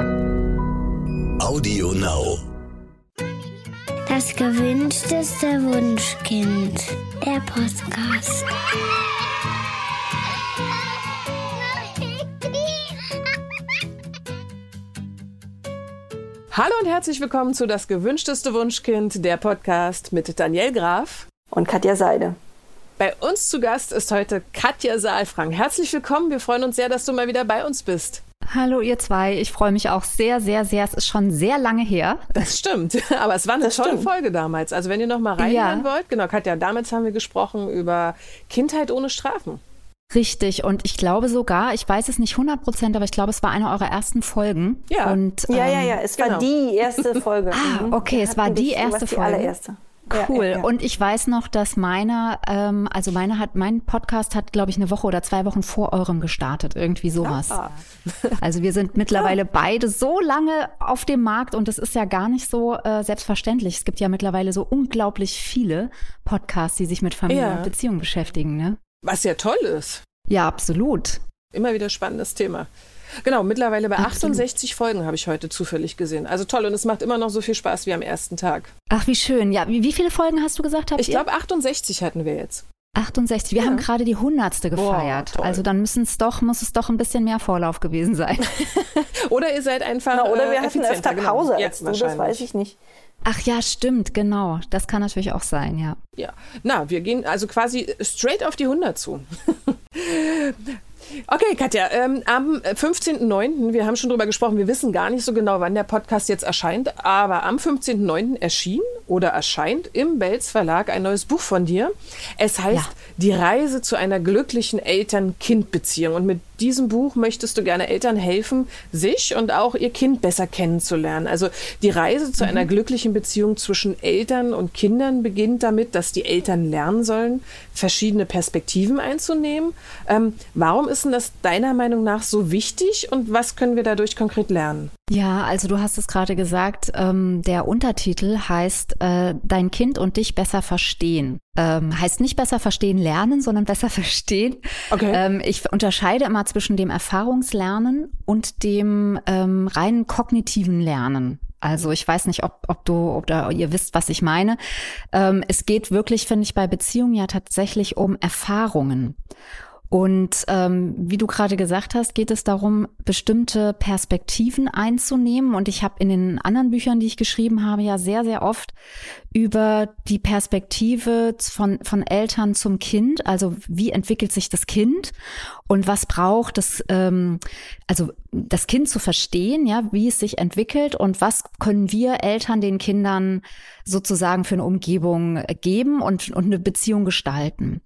Audio Now. Das gewünschteste Wunschkind. Der Podcast. Hallo und herzlich willkommen zu Das gewünschteste Wunschkind, der Podcast mit Daniel Graf und Katja Seide. Bei uns zu Gast ist heute Katja Saalfrank. Herzlich willkommen. Wir freuen uns sehr, dass du mal wieder bei uns bist. Hallo ihr zwei, ich freue mich auch sehr, sehr, sehr. Es ist schon sehr lange her. Das stimmt, aber es war eine Das tolle stimmt. Folge damals. Also wenn ihr noch mal reinhören Ja. wollt, genau, Katja, damals haben wir gesprochen über Kindheit ohne Strafen. Richtig. Und ich glaube sogar, ich weiß es nicht 100 Prozent, aber ich glaube, es war eine eurer ersten Folgen. Ja. Und, Ja, ja, ähm, ja, es genau. war die erste Folge. Ah, Mhm. okay, es war die erste warst die Folge. allererste. Cool. Ja, ja. Und ich weiß noch, dass meiner, ähm, also meine hat, mein Podcast hat, glaube ich, eine Woche oder zwei Wochen vor eurem gestartet. Irgendwie sowas. Ah. Also wir sind mittlerweile beide so lange auf dem Markt und das ist ja gar nicht so äh, selbstverständlich. Es gibt ja mittlerweile so unglaublich viele Podcasts, die sich mit Familie und Beziehung beschäftigen, ne? Was ja toll ist. Ja, absolut. Immer wieder spannendes Thema. Genau, mittlerweile bei Absolut. 68 Folgen habe ich heute zufällig gesehen. Also toll und es macht immer noch so viel Spaß wie am ersten Tag. Ach, wie schön. Ja, wie, wie viele Folgen hast du gesagt? Ich glaube 68 hatten wir jetzt. 68. Wir Ja. haben gerade die hundertste Boah, gefeiert. toll. also dann müssen es doch, muss es doch ein bisschen mehr Vorlauf gewesen sein. Oder ihr seid einfach Na, oder äh, wir hatten effizienter, öfter genau. Pause Ja, als du, das weiß ich nicht. Ach ja, stimmt, genau. Das kann natürlich auch sein, ja. Ja, na, wir gehen also quasi straight auf die 100 zu. Okay, Katja, ähm, am 15.09., wir haben schon drüber gesprochen, wir wissen gar nicht so genau, wann der Podcast jetzt erscheint, aber am 15.09. erschien oder erscheint im Belz Verlag ein neues Buch von dir. Es heißt Ja. Die Reise zu einer glücklichen Eltern-Kind-Beziehung. Und mit diesem Buch möchtest du gerne Eltern helfen, sich und auch ihr Kind besser kennenzulernen. Also die Reise zu einer glücklichen Beziehung zwischen Eltern und Kindern beginnt damit, dass die Eltern lernen sollen, verschiedene Perspektiven einzunehmen. Ähm, warum ist denn das deiner Meinung nach so wichtig und was können wir dadurch konkret lernen? Ja, also du hast es gerade gesagt, ähm, der Untertitel heißt äh, Dein Kind und dich besser verstehen. Ähm, heißt nicht besser verstehen lernen, sondern besser verstehen. Okay. Ähm, ich unterscheide immer zwischen dem Erfahrungslernen und dem ähm, reinen kognitiven Lernen. Also ich weiß nicht, ob, ob du oder ihr wisst, was ich meine. Ähm, es geht wirklich, finde ich, bei Beziehungen ja tatsächlich um Erfahrungen. Und ähm, wie du gerade gesagt hast, geht es darum, bestimmte Perspektiven einzunehmen. Und ich habe in den anderen Büchern, die ich geschrieben habe, ja sehr, sehr oft über die Perspektive von, von Eltern zum Kind. Also wie entwickelt sich das Kind und was braucht es, ähm, also das Kind zu verstehen, ja, wie es sich entwickelt und was können wir Eltern den Kindern sozusagen für eine Umgebung geben und, und eine Beziehung gestalten.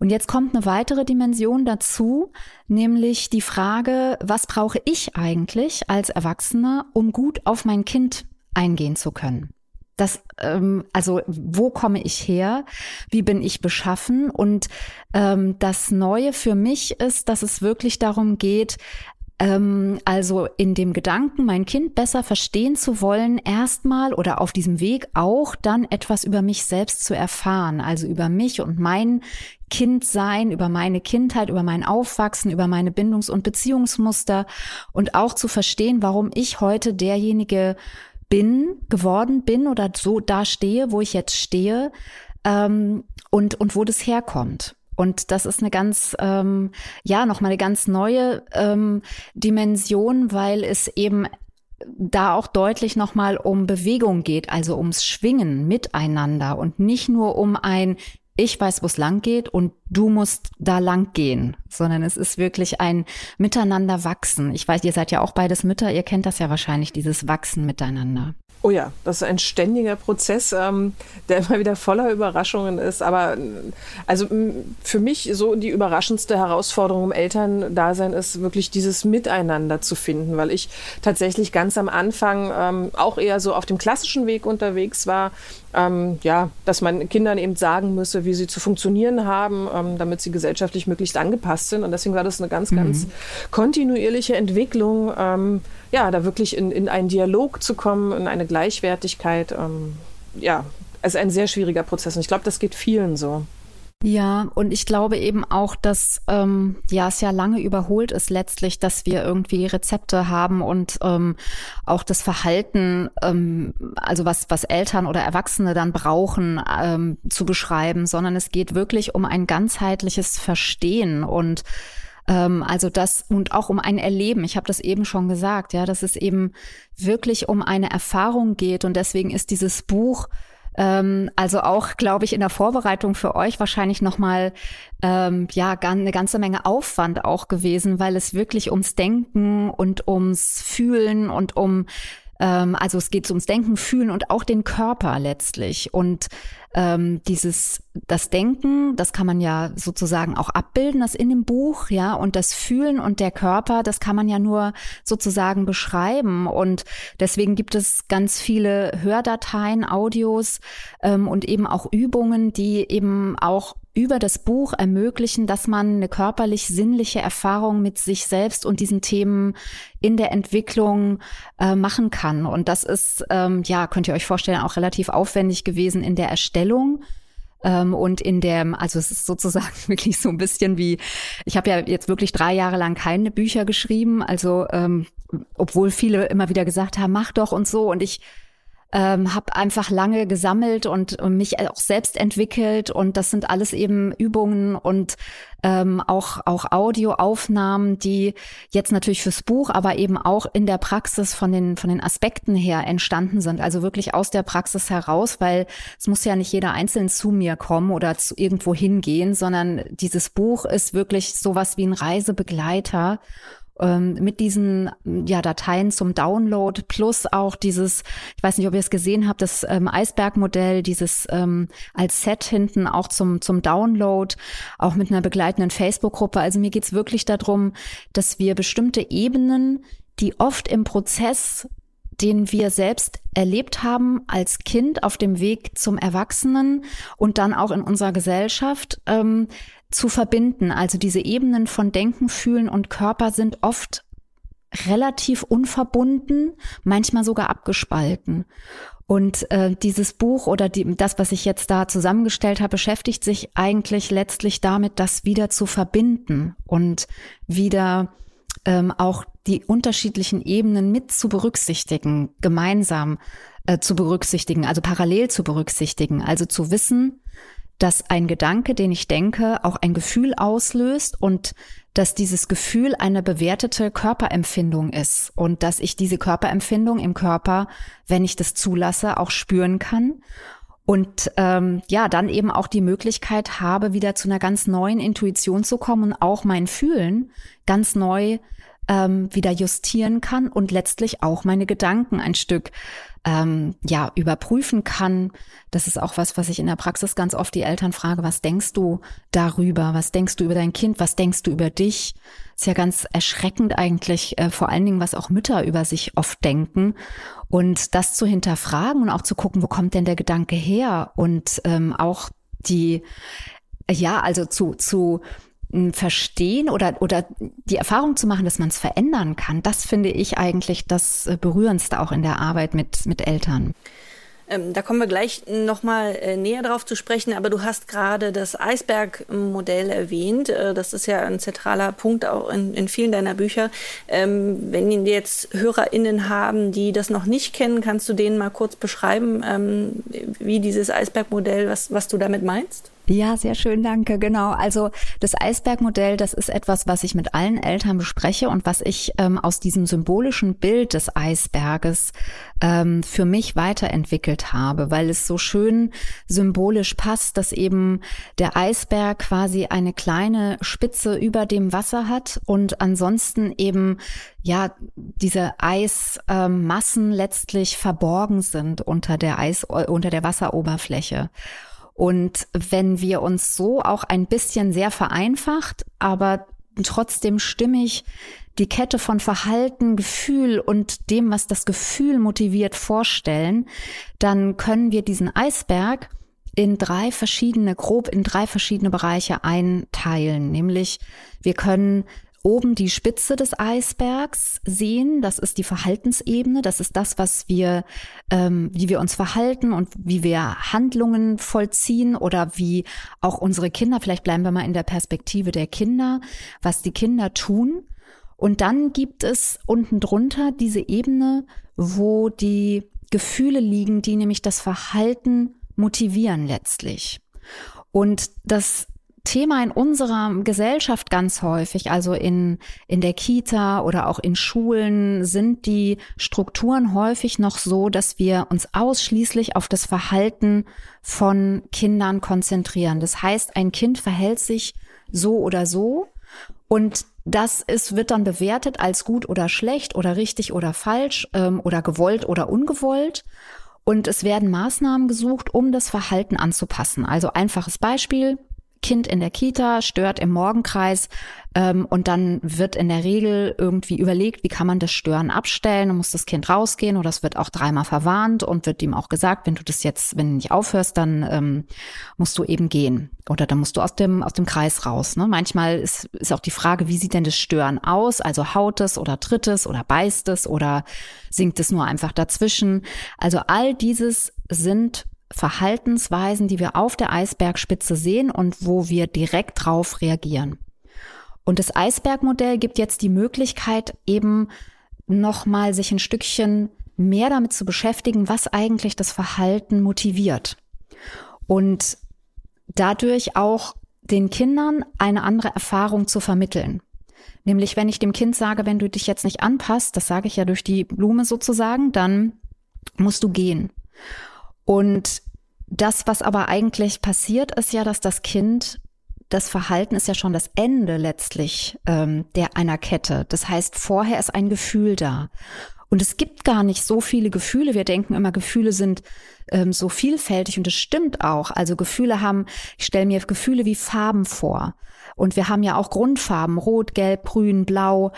Und jetzt kommt eine weitere Dimension dazu, nämlich die Frage, was brauche ich eigentlich als Erwachsener, um gut auf mein Kind eingehen zu können? Das, ähm, also wo komme ich her? Wie bin ich beschaffen? Und ähm, das Neue für mich ist, dass es wirklich darum geht, also in dem Gedanken, mein Kind besser verstehen zu wollen, erstmal oder auf diesem Weg auch dann etwas über mich selbst zu erfahren, also über mich und mein Kindsein, über meine Kindheit, über mein Aufwachsen, über meine Bindungs- und Beziehungsmuster und auch zu verstehen, warum ich heute derjenige bin, geworden bin oder so da stehe, wo ich jetzt stehe ähm, und, und wo das herkommt. Und das ist eine ganz, ähm, ja, nochmal eine ganz neue ähm, Dimension, weil es eben da auch deutlich nochmal um Bewegung geht, also ums Schwingen miteinander und nicht nur um ein ich weiß, wo es lang geht und du musst da lang gehen, sondern es ist wirklich ein Miteinander wachsen. Ich weiß, ihr seid ja auch beides Mütter, ihr kennt das ja wahrscheinlich, dieses Wachsen miteinander. Oh ja, das ist ein ständiger Prozess, ähm, der immer wieder voller Überraschungen ist. Aber äh, also für mich so die überraschendste Herausforderung im Elterndasein ist wirklich dieses Miteinander zu finden, weil ich tatsächlich ganz am Anfang ähm, auch eher so auf dem klassischen Weg unterwegs war. Ähm, ja, dass man Kindern eben sagen müsse, wie sie zu funktionieren haben, ähm, damit sie gesellschaftlich möglichst angepasst sind. Und deswegen war das eine ganz, ganz kontinuierliche Entwicklung, ähm, ja, da wirklich in, in einen Dialog zu kommen, in eine Gleichwertigkeit. Ähm, ja, ist ein sehr schwieriger Prozess. Und ich glaube, das geht vielen so. Ja, und ich glaube eben auch, dass ähm, ja es ja lange überholt ist letztlich, dass wir irgendwie Rezepte haben und ähm, auch das Verhalten, ähm, also was was Eltern oder Erwachsene dann brauchen, ähm, zu beschreiben, sondern es geht wirklich um ein ganzheitliches Verstehen und ähm, also das und auch um ein Erleben. Ich habe das eben schon gesagt, ja, dass es eben wirklich um eine Erfahrung geht und deswegen ist dieses Buch ähm, also auch, glaube ich, in der Vorbereitung für euch wahrscheinlich nochmal ähm, ja eine ganze Menge Aufwand auch gewesen, weil es wirklich ums Denken und ums Fühlen und um ähm, also es geht ums Denken, Fühlen und auch den Körper letztlich. Und ähm, dieses, das Denken, das kann man ja sozusagen auch abbilden, das in dem Buch, ja, und das Fühlen und der Körper, das kann man ja nur sozusagen beschreiben. Und deswegen gibt es ganz viele Hördateien, Audios ähm, und eben auch Übungen, die eben auch über das Buch ermöglichen, dass man eine körperlich-sinnliche Erfahrung mit sich selbst und diesen Themen in der Entwicklung äh, machen kann. Und das ist, ähm, ja, könnt ihr euch vorstellen, auch relativ aufwendig gewesen in der Erstellung. Ähm, und in dem, also es ist sozusagen wirklich so ein bisschen wie, ich habe ja jetzt wirklich drei Jahre lang keine Bücher geschrieben, also ähm, obwohl viele immer wieder gesagt haben, mach doch und so. Und ich ähm, habe einfach lange gesammelt und, und, mich auch selbst entwickelt und das sind alles eben Übungen und ähm, auch auch Audioaufnahmen, die jetzt natürlich fürs Buch, aber eben auch in der Praxis von den von den Aspekten her entstanden sind. Also wirklich aus der Praxis heraus, weil es muss ja nicht jeder einzeln zu mir kommen oder zu irgendwo hingehen, sondern dieses Buch ist wirklich sowas wie ein Reisebegleiter ähm, mit diesen ja, Dateien zum Download plus auch dieses, ich weiß nicht, ob ihr es gesehen habt, das ähm, Eisbergmodell, dieses ähm, als Set hinten auch zum, zum Download, auch mit einer begleitenden Facebook-Gruppe. Also mir geht's wirklich darum, dass wir bestimmte Ebenen, die oft im Prozess den wir selbst erlebt haben als Kind auf dem Weg zum Erwachsenen und dann auch in unserer Gesellschaft, ähm, zu verbinden. Also diese Ebenen von Denken, Fühlen und Körper sind oft relativ unverbunden, manchmal sogar abgespalten. Und äh, dieses Buch oder die, das, was ich jetzt da zusammengestellt habe, beschäftigt sich eigentlich letztlich damit, das wieder zu verbinden und wieder ähm, auch die unterschiedlichen Ebenen mit zu berücksichtigen, gemeinsam äh, zu berücksichtigen, also parallel zu berücksichtigen, also zu wissen, dass ein Gedanke, den ich denke, auch ein Gefühl auslöst und dass dieses Gefühl eine bewertete Körperempfindung ist und dass ich diese Körperempfindung im Körper, wenn ich das zulasse, auch spüren kann und ähm, ja, dann eben auch die Möglichkeit habe, wieder zu einer ganz neuen Intuition zu kommen und auch mein Fühlen ganz neu ähm, wieder justieren kann und letztlich auch meine Gedanken ein Stück ähm, ja überprüfen kann. Das ist auch was, was ich in der Praxis ganz oft die Eltern frage: Was denkst du darüber? Was denkst du über dein Kind? Was denkst du über dich? Ist ja ganz erschreckend eigentlich, äh, vor allen Dingen, was auch Mütter über sich oft denken. Und das zu hinterfragen und auch zu gucken, wo kommt denn der Gedanke her? Und ähm, auch die, ja, also zu, zu verstehen oder, oder die Erfahrung zu machen, dass man es verändern kann, das finde ich eigentlich das äh, Berührendste auch in der Arbeit mit, mit Eltern. Ähm, da kommen wir gleich nochmal äh, näher drauf zu sprechen, aber du hast gerade das Eisbergmodell erwähnt. Äh, das ist ja ein zentraler Punkt auch in, in vielen deiner Bücher. Ähm, wenn jetzt HörerInnen haben, die das noch nicht kennen, kannst du denen mal kurz beschreiben, ähm, wie dieses Eisbergmodell, was, was du damit meinst? Ja, sehr schön, danke. Genau. Also das Eisbergmodell, das ist etwas, was ich mit allen Eltern bespreche und was ich ähm, aus diesem symbolischen Bild des Eisberges ähm, für mich weiterentwickelt habe, weil es so schön symbolisch passt, dass eben der Eisberg quasi eine kleine Spitze über dem Wasser hat und ansonsten eben ja diese Eismassen letztlich verborgen sind unter der Eis unter der Wasseroberfläche. Und wenn wir uns so auch ein bisschen sehr vereinfacht, aber trotzdem stimmig die Kette von Verhalten, Gefühl und dem, was das Gefühl motiviert, vorstellen, dann können wir diesen Eisberg in drei verschiedene, grob in drei verschiedene Bereiche einteilen. Nämlich wir können oben die Spitze des Eisbergs sehen. Das ist die Verhaltensebene. Das ist das, was wir, ähm, wie wir uns verhalten und wie wir Handlungen vollziehen oder wie auch unsere Kinder, vielleicht bleiben wir mal in der Perspektive der Kinder, was die Kinder tun. Und dann gibt es unten drunter diese Ebene, wo die Gefühle liegen, die nämlich das Verhalten motivieren letztlich. Und das Thema in unserer Gesellschaft ganz häufig, also in, in der Kita oder auch in Schulen, sind die Strukturen häufig noch so, dass wir uns ausschließlich auf das Verhalten von Kindern konzentrieren. Das heißt, ein Kind verhält sich so oder so und das ist, wird dann bewertet als gut oder schlecht oder richtig oder falsch ähm, oder gewollt oder ungewollt. Und es werden Maßnahmen gesucht, um das Verhalten anzupassen. Also einfaches Beispiel. Kind in der Kita stört im Morgenkreis ähm, und dann wird in der Regel irgendwie überlegt, wie kann man das Stören abstellen, dann muss das Kind rausgehen oder es wird auch dreimal verwarnt und wird ihm auch gesagt, wenn du das jetzt, wenn du nicht aufhörst, dann ähm, musst du eben gehen oder dann musst du aus dem aus dem Kreis raus. Ne? Manchmal ist, ist auch die Frage, wie sieht denn das Stören aus? Also haut es oder tritt es oder beißt es oder sinkt es nur einfach dazwischen? Also all dieses sind Verhaltensweisen, die wir auf der Eisbergspitze sehen und wo wir direkt drauf reagieren. Und das Eisbergmodell gibt jetzt die Möglichkeit, eben nochmal sich ein Stückchen mehr damit zu beschäftigen, was eigentlich das Verhalten motiviert. Und dadurch auch den Kindern eine andere Erfahrung zu vermitteln. Nämlich, wenn ich dem Kind sage, wenn du dich jetzt nicht anpasst, das sage ich ja durch die Blume sozusagen, dann musst du gehen. Und das, was aber eigentlich passiert, ist ja, dass das Kind das Verhalten ist ja schon das Ende letztlich ähm, der einer Kette. Das heißt, vorher ist ein Gefühl da. Und es gibt gar nicht so viele Gefühle. Wir denken immer, Gefühle sind ähm, so vielfältig und es stimmt auch. Also Gefühle haben, ich stelle mir Gefühle wie Farben vor. Und wir haben ja auch Grundfarben, rot, gelb, grün, blau.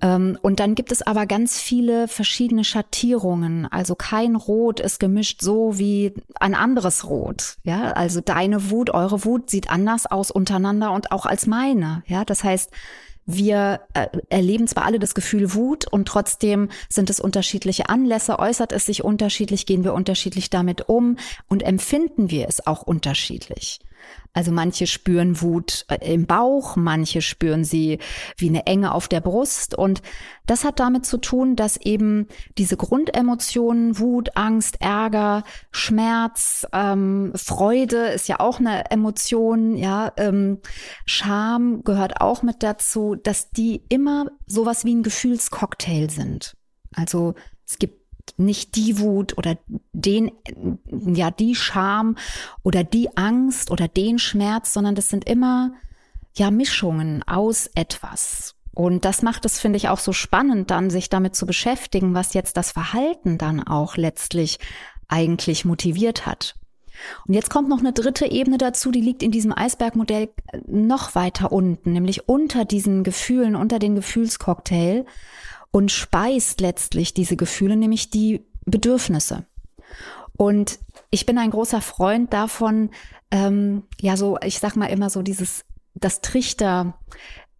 Ähm, und dann gibt es aber ganz viele verschiedene Schattierungen. Also kein Rot ist gemischt so wie ein anderes Rot. Ja, also deine Wut, eure Wut sieht anders aus untereinander und auch als meine. Ja, das heißt, wir äh, erleben zwar alle das Gefühl Wut und trotzdem sind es unterschiedliche Anlässe, äußert es sich unterschiedlich, gehen wir unterschiedlich damit um und empfinden wir es auch unterschiedlich. Also manche spüren Wut äh, im Bauch, manche spüren sie wie eine Enge auf der Brust. Und das hat damit zu tun, dass eben diese Grundemotionen, Wut, Angst, Ärger, Schmerz, ähm, Freude ist ja auch eine Emotion, ja, ähm, Scham gehört auch mit dazu, dass die immer sowas wie ein Gefühlscocktail sind. Also es gibt nicht die Wut oder den, ja, die Scham oder die Angst oder den Schmerz, sondern das sind immer, ja, Mischungen aus etwas. Und das macht es, finde ich, auch so spannend, dann sich damit zu beschäftigen, was jetzt das Verhalten dann auch letztlich eigentlich motiviert hat. Und jetzt kommt noch eine dritte Ebene dazu, die liegt in diesem Eisbergmodell noch weiter unten, nämlich unter diesen Gefühlen, unter den Gefühlscocktail und speist letztlich diese Gefühle, nämlich die Bedürfnisse. Und ich bin ein großer Freund davon, ähm, ja, so, ich sag mal immer so dieses, das Trichter,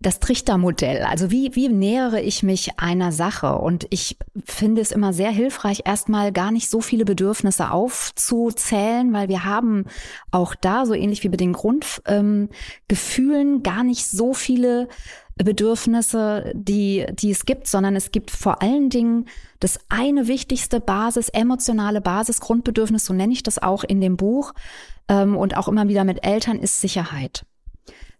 das Trichtermodell. Also wie, wie nähere ich mich einer Sache? Und ich finde es immer sehr hilfreich, erstmal gar nicht so viele Bedürfnisse aufzuzählen, weil wir haben auch da, so ähnlich wie bei den Grundgefühlen, ähm, gar nicht so viele Bedürfnisse, die, die es gibt, sondern es gibt vor allen Dingen das eine wichtigste Basis, emotionale Basis, Grundbedürfnis, so nenne ich das auch in dem Buch ähm, und auch immer wieder mit Eltern, ist Sicherheit.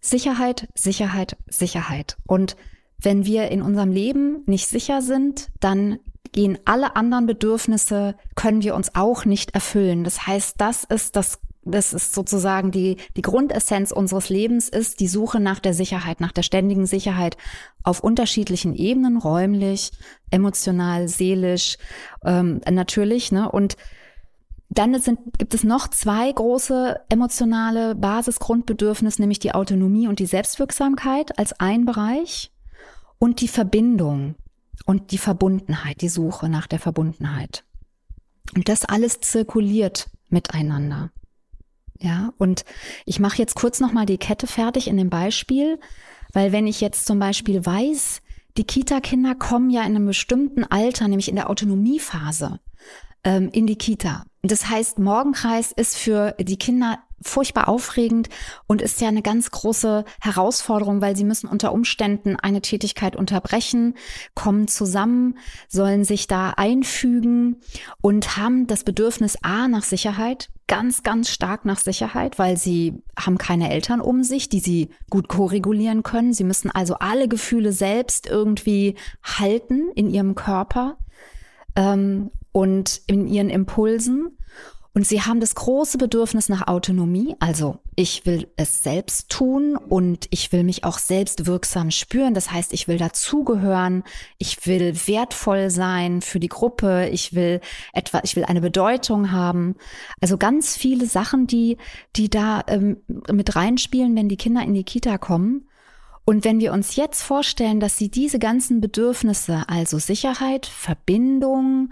Sicherheit, Sicherheit, Sicherheit. Und wenn wir in unserem Leben nicht sicher sind, dann gehen alle anderen Bedürfnisse, können wir uns auch nicht erfüllen. Das heißt, das ist das das ist sozusagen die, die Grundessenz unseres Lebens ist die Suche nach der Sicherheit, nach der ständigen Sicherheit auf unterschiedlichen Ebenen, räumlich, emotional, seelisch, ähm, natürlich, ne, und dann sind, gibt es noch zwei große emotionale Basisgrundbedürfnisse, nämlich die Autonomie und die Selbstwirksamkeit als ein Bereich und die Verbindung und die Verbundenheit, die Suche nach der Verbundenheit. Und das alles zirkuliert miteinander. Ja, und ich mache jetzt kurz noch mal die Kette fertig in dem Beispiel. Weil wenn ich jetzt zum Beispiel weiß, die Kita-Kinder kommen ja in einem bestimmten Alter, nämlich in der Autonomiephase, ähm, in die Kita. Das heißt, Morgenkreis ist für die Kinder furchtbar aufregend und ist ja eine ganz große Herausforderung, weil sie müssen unter Umständen eine Tätigkeit unterbrechen, kommen zusammen, sollen sich da einfügen und haben das Bedürfnis A nach Sicherheit, ganz, ganz stark nach Sicherheit, weil sie haben keine Eltern um sich, die sie gut koregulieren können. Sie müssen also alle Gefühle selbst irgendwie halten in ihrem Körper ähm, und in ihren Impulsen. Und sie haben das große Bedürfnis nach Autonomie. Also ich will es selbst tun und ich will mich auch selbst wirksam spüren. Das heißt, ich will dazugehören. Ich will wertvoll sein für die Gruppe. Ich will etwa, ich will eine Bedeutung haben. Also ganz viele Sachen, die, die da ähm, mit reinspielen, wenn die Kinder in die Kita kommen. Und wenn wir uns jetzt vorstellen, dass sie diese ganzen Bedürfnisse, also Sicherheit, Verbindung,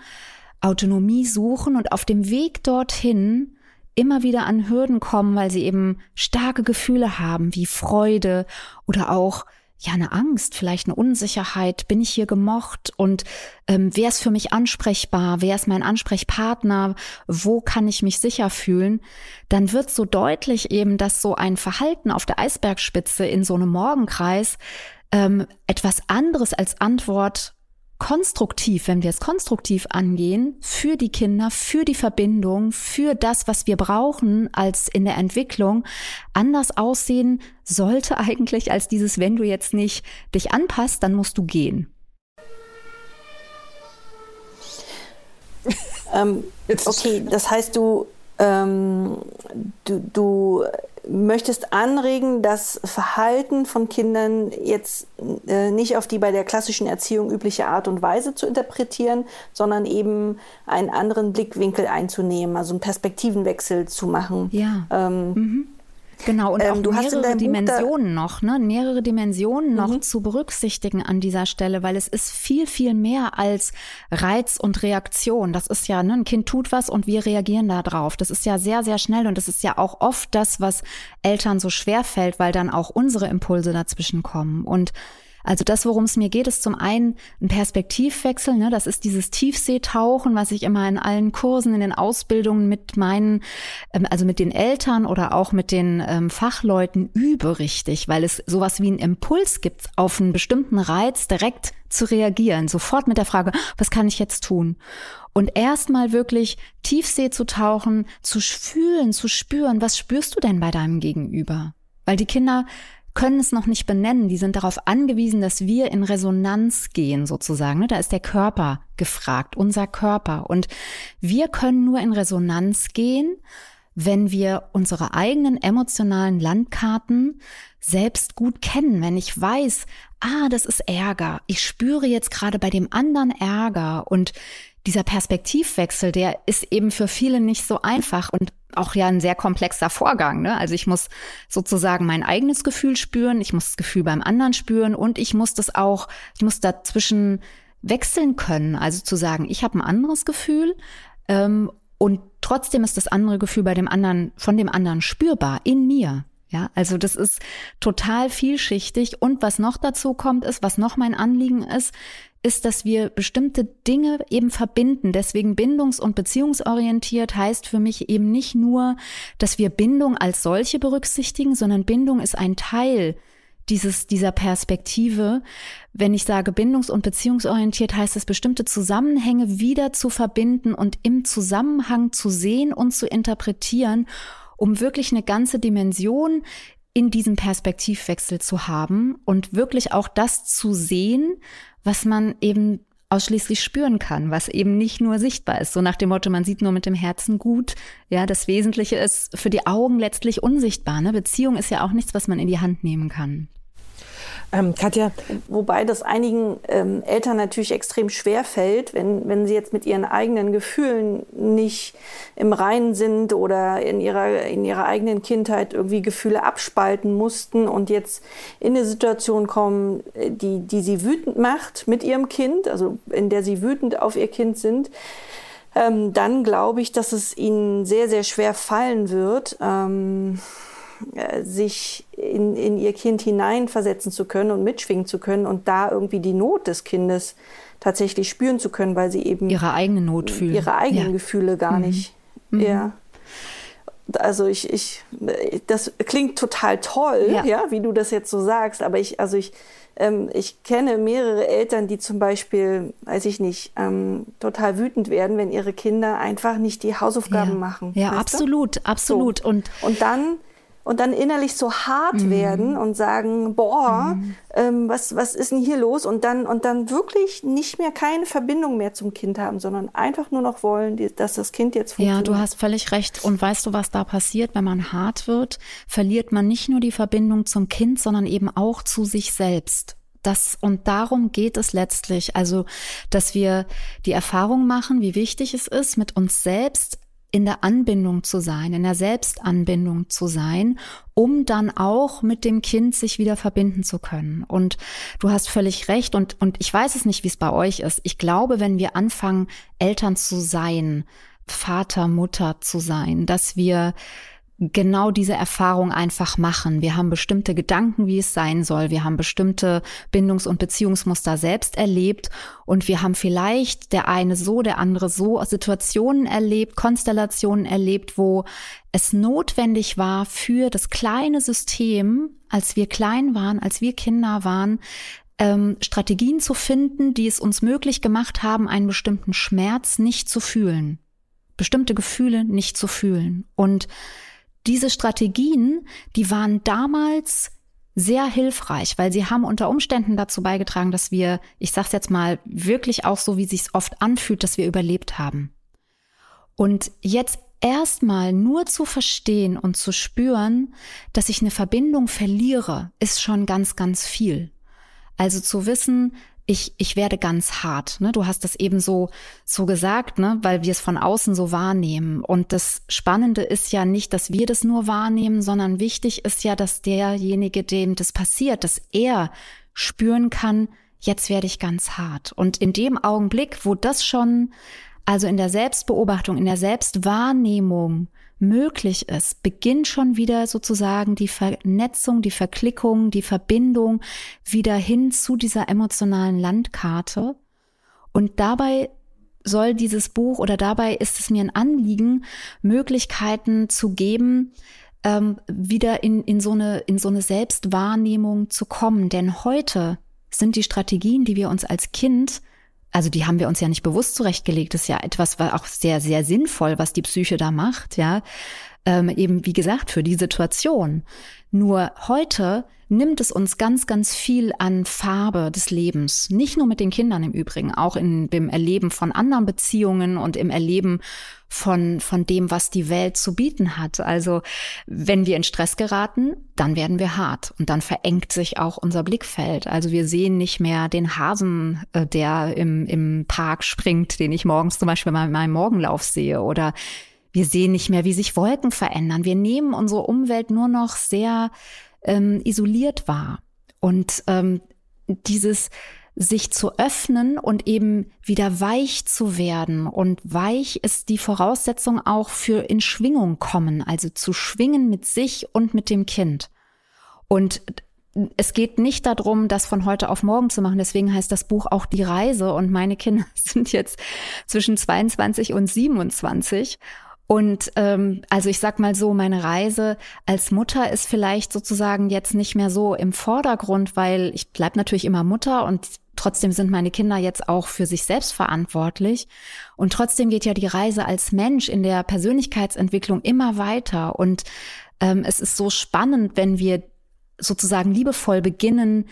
Autonomie suchen und auf dem Weg dorthin immer wieder an Hürden kommen, weil sie eben starke Gefühle haben, wie Freude oder auch ja eine Angst, vielleicht eine Unsicherheit, bin ich hier gemocht? Und ähm, wer ist für mich ansprechbar, wer ist mein Ansprechpartner, wo kann ich mich sicher fühlen, dann wird so deutlich eben, dass so ein Verhalten auf der Eisbergspitze in so einem Morgenkreis ähm, etwas anderes als Antwort konstruktiv, wenn wir es konstruktiv angehen, für die Kinder, für die Verbindung, für das, was wir brauchen als in der Entwicklung, anders aussehen sollte eigentlich als dieses, wenn du jetzt nicht dich anpasst, dann musst du gehen. Ähm, okay, das heißt, du, ähm, du, du möchtest anregen, das Verhalten von Kindern jetzt äh, nicht auf die bei der klassischen Erziehung übliche Art und Weise zu interpretieren, sondern eben einen anderen Blickwinkel einzunehmen, also einen Perspektivenwechsel zu machen. Ja. Ähm, mhm. Genau, und ähm, auch mehrere Dimensionen noch, ne? mehrere Dimensionen noch mhm. zu berücksichtigen an dieser Stelle, weil es ist viel, viel mehr als Reiz und Reaktion. Das ist ja, ne, ein Kind tut was und wir reagieren da drauf. Das ist ja sehr, sehr schnell und das ist ja auch oft das, was Eltern so schwer fällt, weil dann auch unsere Impulse dazwischen kommen. Und also das, worum es mir geht, ist zum einen ein Perspektivwechsel. Ne? Das ist dieses Tiefseetauchen, was ich immer in allen Kursen, in den Ausbildungen mit meinen, ähm, also mit den Eltern oder auch mit den ähm, Fachleuten übe richtig, weil es sowas wie einen Impuls gibt, auf einen bestimmten Reiz direkt zu reagieren. Sofort mit der Frage, was kann ich jetzt tun? Und erstmal wirklich Tiefsee zu tauchen, zu fühlen, zu spüren, was spürst du denn bei deinem Gegenüber? Weil die Kinder können es noch nicht benennen. Die sind darauf angewiesen, dass wir in Resonanz gehen, sozusagen. Ne? Da ist der Körper gefragt, unser Körper. Und wir können nur in Resonanz gehen, wenn wir unsere eigenen emotionalen Landkarten selbst gut kennen, wenn ich weiß, ah, das ist Ärger, ich spüre jetzt gerade bei dem anderen Ärger und dieser Perspektivwechsel, der ist eben für viele nicht so einfach und auch ja ein sehr komplexer Vorgang. Ne? Also ich muss sozusagen mein eigenes Gefühl spüren, ich muss das Gefühl beim anderen spüren und ich muss das auch, ich muss dazwischen wechseln können. Also zu sagen, ich habe ein anderes Gefühl ähm, und trotzdem ist das andere Gefühl bei dem anderen, von dem anderen spürbar in mir. Ja, also das ist total vielschichtig. Und was noch dazu kommt, ist, was noch mein Anliegen ist, ist, dass wir bestimmte Dinge eben verbinden. Deswegen bindungs- und beziehungsorientiert heißt für mich eben nicht nur, dass wir Bindung als solche berücksichtigen, sondern Bindung ist ein Teil dieses, dieser Perspektive. Wenn ich sage bindungs- und beziehungsorientiert, heißt es bestimmte Zusammenhänge wieder zu verbinden und im Zusammenhang zu sehen und zu interpretieren, um wirklich eine ganze Dimension in diesem Perspektivwechsel zu haben und wirklich auch das zu sehen, was man eben ausschließlich spüren kann, was eben nicht nur sichtbar ist. So nach dem Motto, man sieht nur mit dem Herzen gut. Ja, das Wesentliche ist für die Augen letztlich unsichtbar. Ne? Beziehung ist ja auch nichts, was man in die Hand nehmen kann. Ähm, Katja. Wobei das einigen ähm, Eltern natürlich extrem schwer fällt, wenn, wenn sie jetzt mit ihren eigenen Gefühlen nicht im Reinen sind oder in ihrer, in ihrer eigenen Kindheit irgendwie Gefühle abspalten mussten und jetzt in eine Situation kommen, die, die sie wütend macht mit ihrem Kind, also in der sie wütend auf ihr Kind sind. Ähm, dann glaube ich, dass es ihnen sehr, sehr schwer fallen wird, ähm, äh, sich in, in ihr Kind hineinversetzen zu können und mitschwingen zu können und da irgendwie die Not des Kindes tatsächlich spüren zu können, weil sie eben ihre eigene Not fühlen. Ihre eigenen ja. Gefühle gar mhm. nicht. Mhm. Ja. Also ich, ich, das klingt total toll, ja. ja, wie du das jetzt so sagst, aber ich, also ich, ähm, ich kenne mehrere Eltern, die zum Beispiel, weiß ich nicht, ähm, total wütend werden, wenn ihre Kinder einfach nicht die Hausaufgaben ja. machen. Ja, absolut, du? absolut. So. Und, und dann und dann innerlich so hart mhm. werden und sagen, boah, mhm. ähm, was, was ist denn hier los? Und dann, und dann wirklich nicht mehr keine Verbindung mehr zum Kind haben, sondern einfach nur noch wollen, dass das Kind jetzt funktioniert. Ja, du hast völlig recht. Und weißt du, was da passiert, wenn man hart wird? Verliert man nicht nur die Verbindung zum Kind, sondern eben auch zu sich selbst. Das, und darum geht es letztlich. Also, dass wir die Erfahrung machen, wie wichtig es ist, mit uns selbst in der Anbindung zu sein, in der Selbstanbindung zu sein, um dann auch mit dem Kind sich wieder verbinden zu können. Und du hast völlig recht und, und ich weiß es nicht, wie es bei euch ist. Ich glaube, wenn wir anfangen, Eltern zu sein, Vater, Mutter zu sein, dass wir genau diese Erfahrung einfach machen. Wir haben bestimmte Gedanken, wie es sein soll. Wir haben bestimmte Bindungs- und Beziehungsmuster selbst erlebt und wir haben vielleicht der eine so, der andere so Situationen erlebt, Konstellationen erlebt, wo es notwendig war für das kleine System, als wir klein waren, als wir Kinder waren, ähm, Strategien zu finden, die es uns möglich gemacht haben, einen bestimmten Schmerz nicht zu fühlen, bestimmte Gefühle nicht zu fühlen und diese Strategien, die waren damals sehr hilfreich, weil sie haben unter Umständen dazu beigetragen, dass wir, ich sag's jetzt mal, wirklich auch so, wie sich's oft anfühlt, dass wir überlebt haben. Und jetzt erstmal nur zu verstehen und zu spüren, dass ich eine Verbindung verliere, ist schon ganz, ganz viel. Also zu wissen, ich, ich werde ganz hart. Ne? Du hast das eben so, so gesagt, ne? weil wir es von außen so wahrnehmen. Und das Spannende ist ja nicht, dass wir das nur wahrnehmen, sondern wichtig ist ja, dass derjenige, dem das passiert, dass er spüren kann, jetzt werde ich ganz hart. Und in dem Augenblick, wo das schon, also in der Selbstbeobachtung, in der Selbstwahrnehmung möglich ist, beginnt schon wieder sozusagen die Vernetzung, die Verklickung, die Verbindung wieder hin zu dieser emotionalen Landkarte. Und dabei soll dieses Buch oder dabei ist es mir ein Anliegen, Möglichkeiten zu geben, ähm, wieder in, in, so eine, in so eine Selbstwahrnehmung zu kommen. Denn heute sind die Strategien, die wir uns als Kind also die haben wir uns ja nicht bewusst zurechtgelegt. Das ist ja etwas, war auch sehr, sehr sinnvoll, was die Psyche da macht, ja. Ähm, eben, wie gesagt, für die Situation. Nur heute nimmt es uns ganz, ganz viel an Farbe des Lebens. Nicht nur mit den Kindern im Übrigen, auch in dem Erleben von anderen Beziehungen und im Erleben von, von dem, was die Welt zu bieten hat. Also wenn wir in Stress geraten, dann werden wir hart und dann verengt sich auch unser Blickfeld. Also wir sehen nicht mehr den Hasen, äh, der im, im Park springt, den ich morgens zum Beispiel bei meinem Morgenlauf sehe oder wir sehen nicht mehr, wie sich Wolken verändern. Wir nehmen unsere Umwelt nur noch sehr ähm, isoliert wahr. Und ähm, dieses sich zu öffnen und eben wieder weich zu werden. Und weich ist die Voraussetzung auch für in Schwingung kommen, also zu schwingen mit sich und mit dem Kind. Und es geht nicht darum, das von heute auf morgen zu machen. Deswegen heißt das Buch auch die Reise. Und meine Kinder sind jetzt zwischen 22 und 27. Und ähm, also ich sag mal so, meine Reise als Mutter ist vielleicht sozusagen jetzt nicht mehr so im Vordergrund, weil ich bleib natürlich immer Mutter und trotzdem sind meine Kinder jetzt auch für sich selbst verantwortlich. Und trotzdem geht ja die Reise als Mensch in der Persönlichkeitsentwicklung immer weiter. Und ähm, es ist so spannend, wenn wir sozusagen liebevoll beginnen,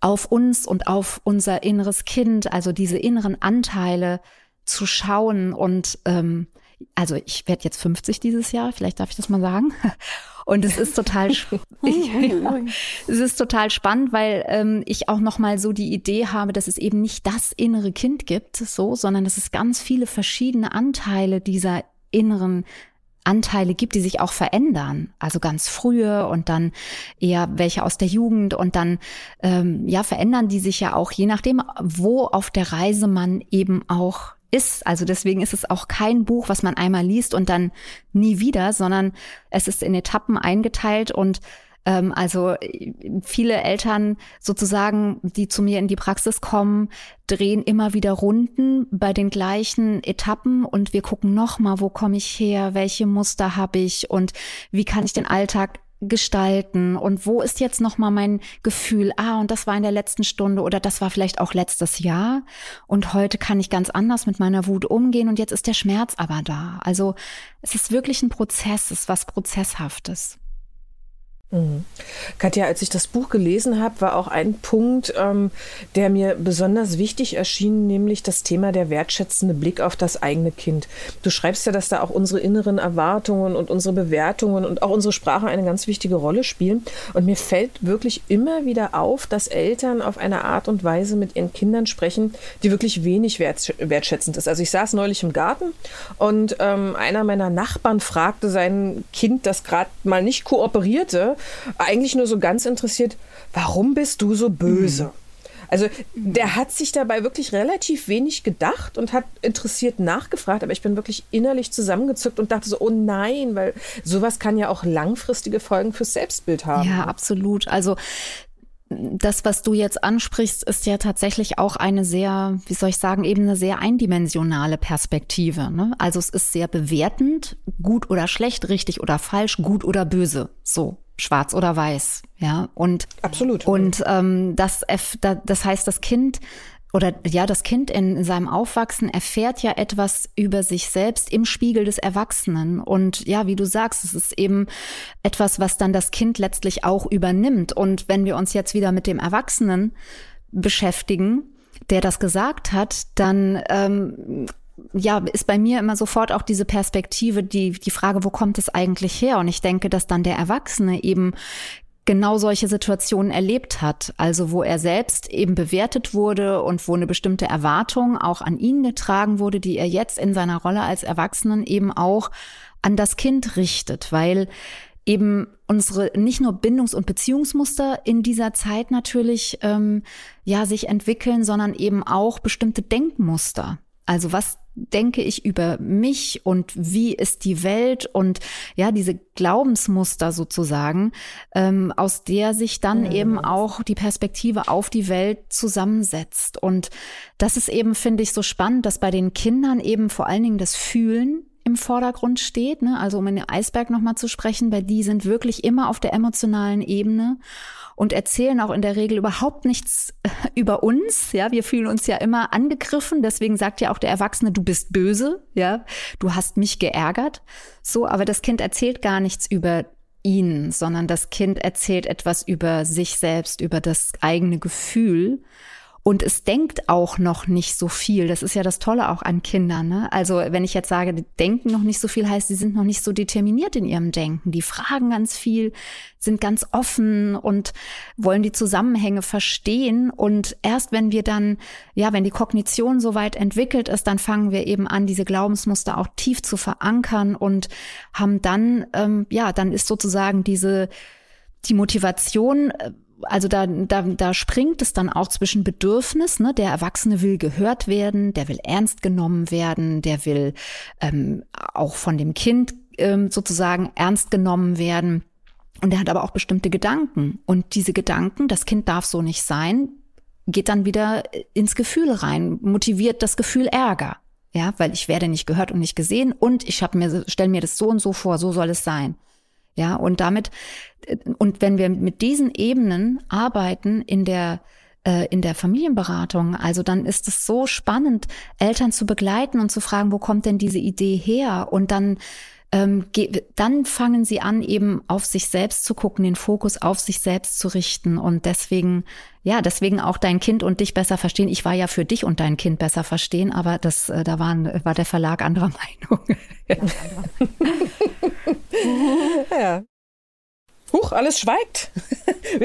auf uns und auf unser inneres Kind, also diese inneren Anteile zu schauen und ähm, also ich werde jetzt 50 dieses Jahr, vielleicht darf ich das mal sagen. Und es ist total, es ist total spannend, weil ähm, ich auch noch mal so die Idee habe, dass es eben nicht das innere Kind gibt, so, sondern dass es ganz viele verschiedene Anteile dieser inneren Anteile gibt, die sich auch verändern. Also ganz frühe und dann eher welche aus der Jugend und dann ähm, ja verändern die sich ja auch je nachdem, wo auf der Reise man eben auch ist. Also deswegen ist es auch kein Buch, was man einmal liest und dann nie wieder, sondern es ist in Etappen eingeteilt und ähm, also viele Eltern sozusagen, die zu mir in die Praxis kommen, drehen immer wieder Runden bei den gleichen Etappen und wir gucken nochmal, wo komme ich her, welche Muster habe ich und wie kann ich den Alltag gestalten? Und wo ist jetzt noch mal mein Gefühl? Ah und das war in der letzten Stunde oder das war vielleicht auch letztes Jahr. Und heute kann ich ganz anders mit meiner Wut umgehen und jetzt ist der Schmerz aber da. Also es ist wirklich ein Prozess es ist was prozesshaftes Mhm. Katja, als ich das Buch gelesen habe, war auch ein Punkt, ähm, der mir besonders wichtig erschien, nämlich das Thema der wertschätzende Blick auf das eigene Kind. Du schreibst ja, dass da auch unsere inneren Erwartungen und unsere Bewertungen und auch unsere Sprache eine ganz wichtige Rolle spielen. Und mir fällt wirklich immer wieder auf, dass Eltern auf eine Art und Weise mit ihren Kindern sprechen, die wirklich wenig wertschätzend ist. Also ich saß neulich im Garten und ähm, einer meiner Nachbarn fragte sein Kind, das gerade mal nicht kooperierte, eigentlich nur so ganz interessiert, warum bist du so böse? Mhm. Also der hat sich dabei wirklich relativ wenig gedacht und hat interessiert nachgefragt, aber ich bin wirklich innerlich zusammengezuckt und dachte so, oh nein, weil sowas kann ja auch langfristige Folgen fürs Selbstbild haben. Ja, absolut. Also das, was du jetzt ansprichst, ist ja tatsächlich auch eine sehr, wie soll ich sagen, eben eine sehr eindimensionale Perspektive. Ne? Also es ist sehr bewertend, gut oder schlecht, richtig oder falsch, gut oder böse. So schwarz oder weiß, ja. Und absolut. Und ähm, das, das heißt, das Kind oder ja, das Kind in seinem Aufwachsen erfährt ja etwas über sich selbst im Spiegel des Erwachsenen. Und ja, wie du sagst, es ist eben etwas, was dann das Kind letztlich auch übernimmt. Und wenn wir uns jetzt wieder mit dem Erwachsenen beschäftigen, der das gesagt hat, dann ähm, ja, ist bei mir immer sofort auch diese Perspektive, die, die Frage, wo kommt es eigentlich her? Und ich denke, dass dann der Erwachsene eben genau solche Situationen erlebt hat, also wo er selbst eben bewertet wurde und wo eine bestimmte Erwartung auch an ihn getragen wurde, die er jetzt in seiner Rolle als Erwachsenen eben auch an das Kind richtet, weil eben unsere nicht nur Bindungs- und Beziehungsmuster in dieser Zeit natürlich ähm, ja sich entwickeln, sondern eben auch bestimmte Denkmuster. Also was denke ich über mich und wie ist die Welt und ja, diese Glaubensmuster sozusagen, ähm, aus der sich dann ja. eben auch die Perspektive auf die Welt zusammensetzt. Und das ist eben, finde ich, so spannend, dass bei den Kindern eben vor allen Dingen das Fühlen im Vordergrund steht. Ne? Also um in den Eisberg nochmal zu sprechen, bei die sind wirklich immer auf der emotionalen Ebene und erzählen auch in der Regel überhaupt nichts über uns. Ja, wir fühlen uns ja immer angegriffen. Deswegen sagt ja auch der Erwachsene, du bist böse. Ja, du hast mich geärgert. So, aber das Kind erzählt gar nichts über ihn, sondern das Kind erzählt etwas über sich selbst, über das eigene Gefühl. Und es denkt auch noch nicht so viel. Das ist ja das Tolle auch an Kindern. Ne? Also wenn ich jetzt sage, die denken noch nicht so viel, heißt, sie sind noch nicht so determiniert in ihrem Denken. Die fragen ganz viel, sind ganz offen und wollen die Zusammenhänge verstehen. Und erst wenn wir dann, ja, wenn die Kognition so weit entwickelt ist, dann fangen wir eben an, diese Glaubensmuster auch tief zu verankern und haben dann, ähm, ja, dann ist sozusagen diese die Motivation äh, also da, da, da springt es dann auch zwischen Bedürfnis, ne? der Erwachsene will gehört werden, der will ernst genommen werden, der will ähm, auch von dem Kind ähm, sozusagen ernst genommen werden. Und er hat aber auch bestimmte Gedanken. Und diese Gedanken, das Kind darf so nicht sein, geht dann wieder ins Gefühl rein, motiviert das Gefühl Ärger. Ja, weil ich werde nicht gehört und nicht gesehen und ich habe mir stell mir das so und so vor, so soll es sein. Ja, und damit, und wenn wir mit diesen Ebenen arbeiten in der, äh, in der Familienberatung, also dann ist es so spannend, Eltern zu begleiten und zu fragen, wo kommt denn diese Idee her? Und dann, ähm, dann fangen sie an, eben auf sich selbst zu gucken, den Fokus auf sich selbst zu richten. Und deswegen, ja, deswegen auch dein Kind und dich besser verstehen. Ich war ja für dich und dein Kind besser verstehen, aber das, äh, da waren, war der Verlag anderer Meinung. ja. Huch, alles schweigt.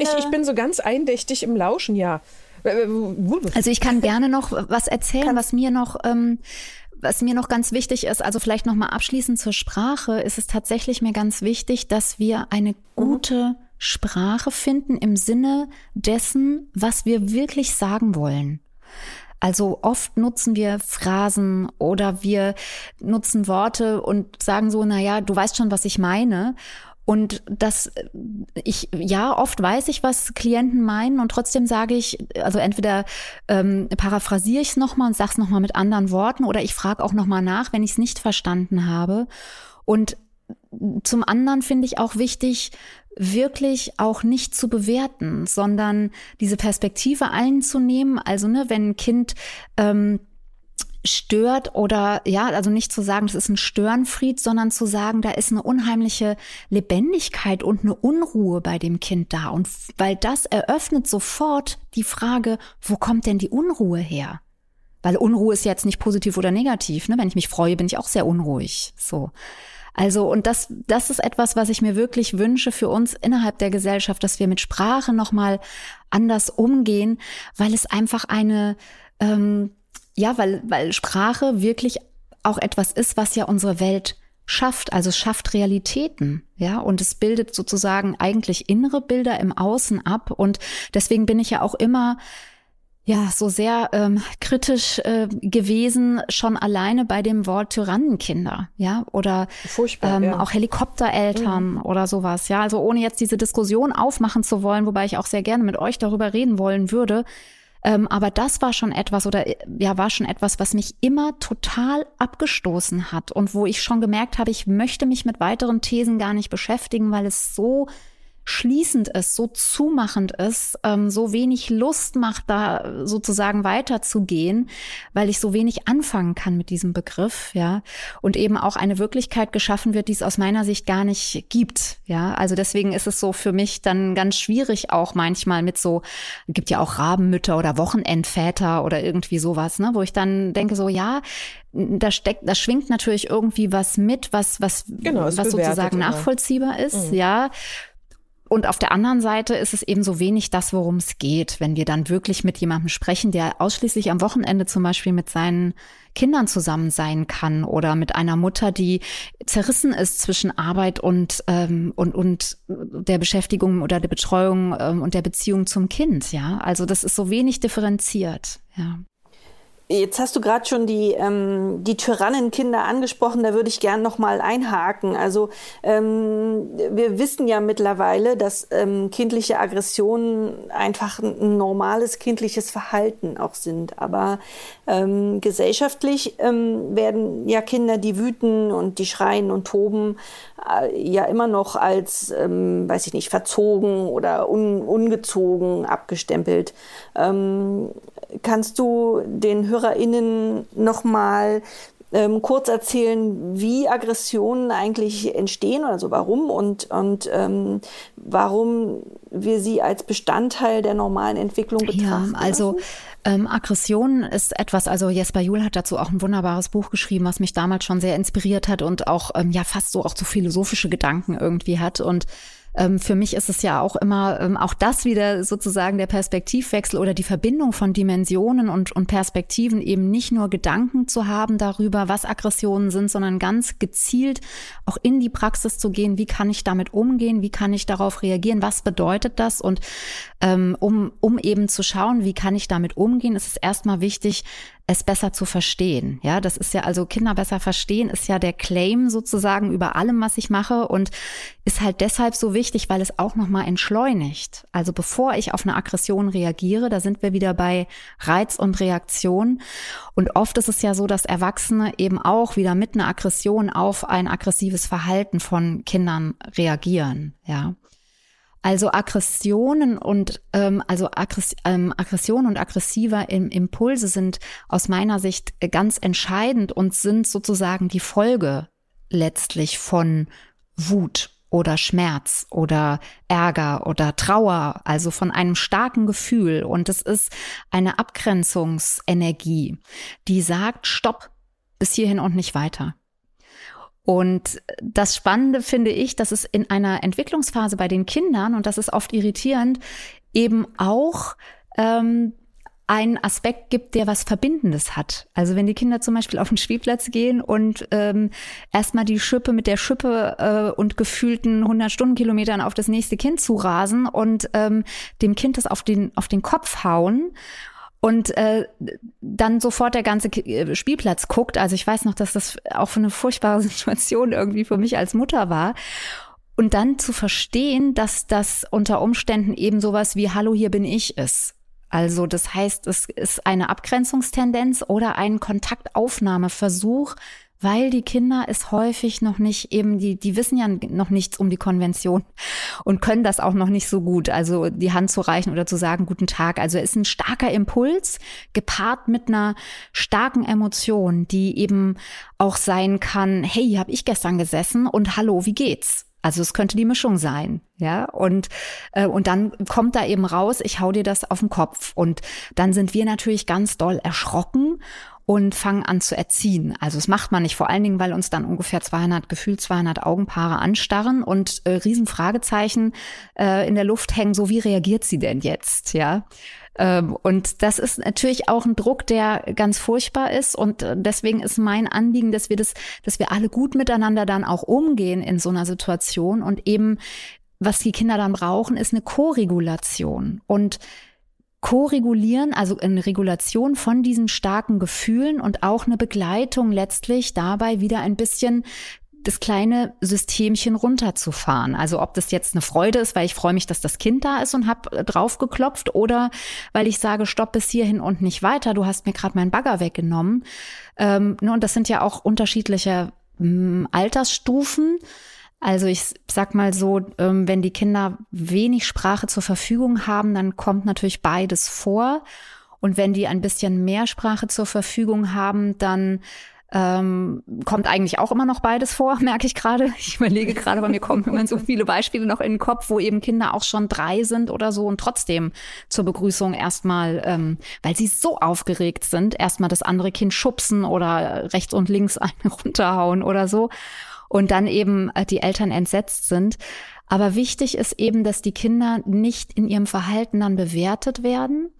ich, ich bin so ganz eindächtig im Lauschen, ja. Also ich kann gerne noch was erzählen, kann was mir noch, ähm, was mir noch ganz wichtig ist. Also vielleicht noch mal abschließend zur Sprache ist es tatsächlich mir ganz wichtig, dass wir eine mhm. gute Sprache finden im Sinne dessen, was wir wirklich sagen wollen. Also oft nutzen wir Phrasen oder wir nutzen Worte und sagen so, na ja, du weißt schon, was ich meine. Und das, ich, ja, oft weiß ich, was Klienten meinen und trotzdem sage ich, also entweder ähm, paraphrasiere ich es nochmal und sage es nochmal mit anderen Worten oder ich frage auch nochmal nach, wenn ich es nicht verstanden habe. Und zum anderen finde ich auch wichtig, wirklich auch nicht zu bewerten, sondern diese Perspektive einzunehmen. Also, ne, wenn ein Kind ähm, stört oder ja, also nicht zu sagen, das ist ein Störenfried, sondern zu sagen, da ist eine unheimliche Lebendigkeit und eine Unruhe bei dem Kind da. Und weil das eröffnet sofort die Frage, wo kommt denn die Unruhe her? Weil Unruhe ist jetzt nicht positiv oder negativ. Ne? Wenn ich mich freue, bin ich auch sehr unruhig. So. Also, und das, das ist etwas, was ich mir wirklich wünsche für uns innerhalb der Gesellschaft, dass wir mit Sprache nochmal anders umgehen, weil es einfach eine, ähm, ja, weil, weil Sprache wirklich auch etwas ist, was ja unsere Welt schafft, also schafft Realitäten, ja, und es bildet sozusagen eigentlich innere Bilder im Außen ab. Und deswegen bin ich ja auch immer ja so sehr ähm, kritisch äh, gewesen, schon alleine bei dem Wort Tyrannenkinder, ja, oder ähm, ja. auch Helikoptereltern mhm. oder sowas, ja. Also ohne jetzt diese Diskussion aufmachen zu wollen, wobei ich auch sehr gerne mit euch darüber reden wollen würde. Ähm, aber das war schon etwas oder ja, war schon etwas, was mich immer total abgestoßen hat und wo ich schon gemerkt habe, ich möchte mich mit weiteren Thesen gar nicht beschäftigen, weil es so schließend ist, so zumachend ist, ähm, so wenig Lust macht, da sozusagen weiterzugehen, weil ich so wenig anfangen kann mit diesem Begriff, ja, und eben auch eine Wirklichkeit geschaffen wird, die es aus meiner Sicht gar nicht gibt, ja. Also deswegen ist es so für mich dann ganz schwierig auch manchmal mit so, gibt ja auch Rabenmütter oder Wochenendväter oder irgendwie sowas, ne, wo ich dann denke so, ja, da steckt, da schwingt natürlich irgendwie was mit, was, was, genau, was sozusagen nachvollziehbar ist, mhm. ja. Und auf der anderen Seite ist es eben so wenig das, worum es geht, wenn wir dann wirklich mit jemandem sprechen, der ausschließlich am Wochenende zum Beispiel mit seinen Kindern zusammen sein kann oder mit einer Mutter, die zerrissen ist zwischen Arbeit und ähm, und und der Beschäftigung oder der Betreuung ähm, und der Beziehung zum Kind. Ja, also das ist so wenig differenziert. Ja. Jetzt hast du gerade schon die, ähm, die Tyrannenkinder angesprochen, da würde ich gern noch mal einhaken. Also ähm, wir wissen ja mittlerweile, dass ähm, kindliche Aggressionen einfach ein normales kindliches Verhalten auch sind. Aber ähm, gesellschaftlich ähm, werden ja Kinder, die wüten und die schreien und toben, äh, ja immer noch als, ähm, weiß ich nicht, verzogen oder un, ungezogen abgestempelt. Ähm, kannst du den HörerInnen nochmal ähm, kurz erzählen, wie Aggressionen eigentlich entstehen, also warum und, und ähm, warum wir sie als Bestandteil der normalen Entwicklung betrachten? Ja, also ähm, Aggression ist etwas, also Jesper Juhl hat dazu auch ein wunderbares Buch geschrieben, was mich damals schon sehr inspiriert hat und auch ähm, ja fast so auch so philosophische Gedanken irgendwie hat und ähm, für mich ist es ja auch immer ähm, auch das wieder sozusagen der Perspektivwechsel oder die Verbindung von Dimensionen und, und Perspektiven eben nicht nur Gedanken zu haben darüber, was Aggressionen sind, sondern ganz gezielt auch in die Praxis zu gehen. Wie kann ich damit umgehen? Wie kann ich darauf reagieren? Was bedeutet das? Und ähm, um, um eben zu schauen, wie kann ich damit umgehen, ist es erstmal wichtig, es besser zu verstehen. Ja, das ist ja also Kinder besser verstehen ist ja der Claim sozusagen über allem, was ich mache und ist halt deshalb so wichtig, weil es auch nochmal entschleunigt. Also bevor ich auf eine Aggression reagiere, da sind wir wieder bei Reiz und Reaktion. Und oft ist es ja so, dass Erwachsene eben auch wieder mit einer Aggression auf ein aggressives Verhalten von Kindern reagieren. Ja. Also Aggressionen und ähm, also Aggress ähm, Aggression und aggressiver im Impulse sind aus meiner Sicht ganz entscheidend und sind sozusagen die Folge letztlich von Wut oder Schmerz oder Ärger oder Trauer, also von einem starken Gefühl. Und es ist eine Abgrenzungsenergie, die sagt, stopp, bis hierhin und nicht weiter. Und das Spannende finde ich, dass es in einer Entwicklungsphase bei den Kindern, und das ist oft irritierend, eben auch ähm, einen Aspekt gibt, der was Verbindendes hat. Also wenn die Kinder zum Beispiel auf den Spielplatz gehen und ähm, erstmal die Schippe mit der Schippe äh, und gefühlten 100 Stundenkilometern auf das nächste Kind zu rasen und ähm, dem Kind das auf den, auf den Kopf hauen und äh, dann sofort der ganze äh, Spielplatz guckt. Also ich weiß noch, dass das auch eine furchtbare Situation irgendwie für mich als Mutter war. Und dann zu verstehen, dass das unter Umständen eben sowas wie Hallo, hier bin ich ist. Also das heißt, es ist eine Abgrenzungstendenz oder ein Kontaktaufnahmeversuch, weil die Kinder es häufig noch nicht eben, die, die wissen ja noch nichts um die Konvention und können das auch noch nicht so gut. Also die Hand zu reichen oder zu sagen, guten Tag. Also es ist ein starker Impuls gepaart mit einer starken Emotion, die eben auch sein kann, hey, habe ich gestern gesessen und hallo, wie geht's? Also es könnte die Mischung sein, ja. Und äh, und dann kommt da eben raus, ich hau dir das auf den Kopf. Und dann sind wir natürlich ganz doll erschrocken und fangen an zu erziehen. Also es macht man nicht, vor allen Dingen, weil uns dann ungefähr 200, gefühlt 200 Augenpaare anstarren und äh, Riesenfragezeichen äh, in der Luft hängen, so wie reagiert sie denn jetzt, ja? Ähm, und das ist natürlich auch ein Druck, der ganz furchtbar ist. Und äh, deswegen ist mein Anliegen, dass wir das, dass wir alle gut miteinander dann auch umgehen in so einer Situation und eben, was die Kinder dann brauchen, ist eine Koregulation. Und Koregulieren, also eine Regulation von diesen starken Gefühlen und auch eine Begleitung letztlich dabei wieder ein bisschen das kleine Systemchen runterzufahren. Also ob das jetzt eine Freude ist, weil ich freue mich, dass das Kind da ist und habe drauf geklopft oder weil ich sage, stopp bis hierhin und nicht weiter, du hast mir gerade meinen Bagger weggenommen. Ähm, ne, und das sind ja auch unterschiedliche ähm, Altersstufen. Also ich sag mal so, ähm, wenn die Kinder wenig Sprache zur Verfügung haben, dann kommt natürlich beides vor. Und wenn die ein bisschen mehr Sprache zur Verfügung haben, dann ähm, kommt eigentlich auch immer noch beides vor, merke ich gerade. Ich überlege gerade, aber mir kommen immer so viele Beispiele noch in den Kopf, wo eben Kinder auch schon drei sind oder so und trotzdem zur Begrüßung erstmal, ähm, weil sie so aufgeregt sind, erstmal das andere Kind schubsen oder rechts und links eine runterhauen oder so und dann eben äh, die Eltern entsetzt sind. Aber wichtig ist eben, dass die Kinder nicht in ihrem Verhalten dann bewertet werden,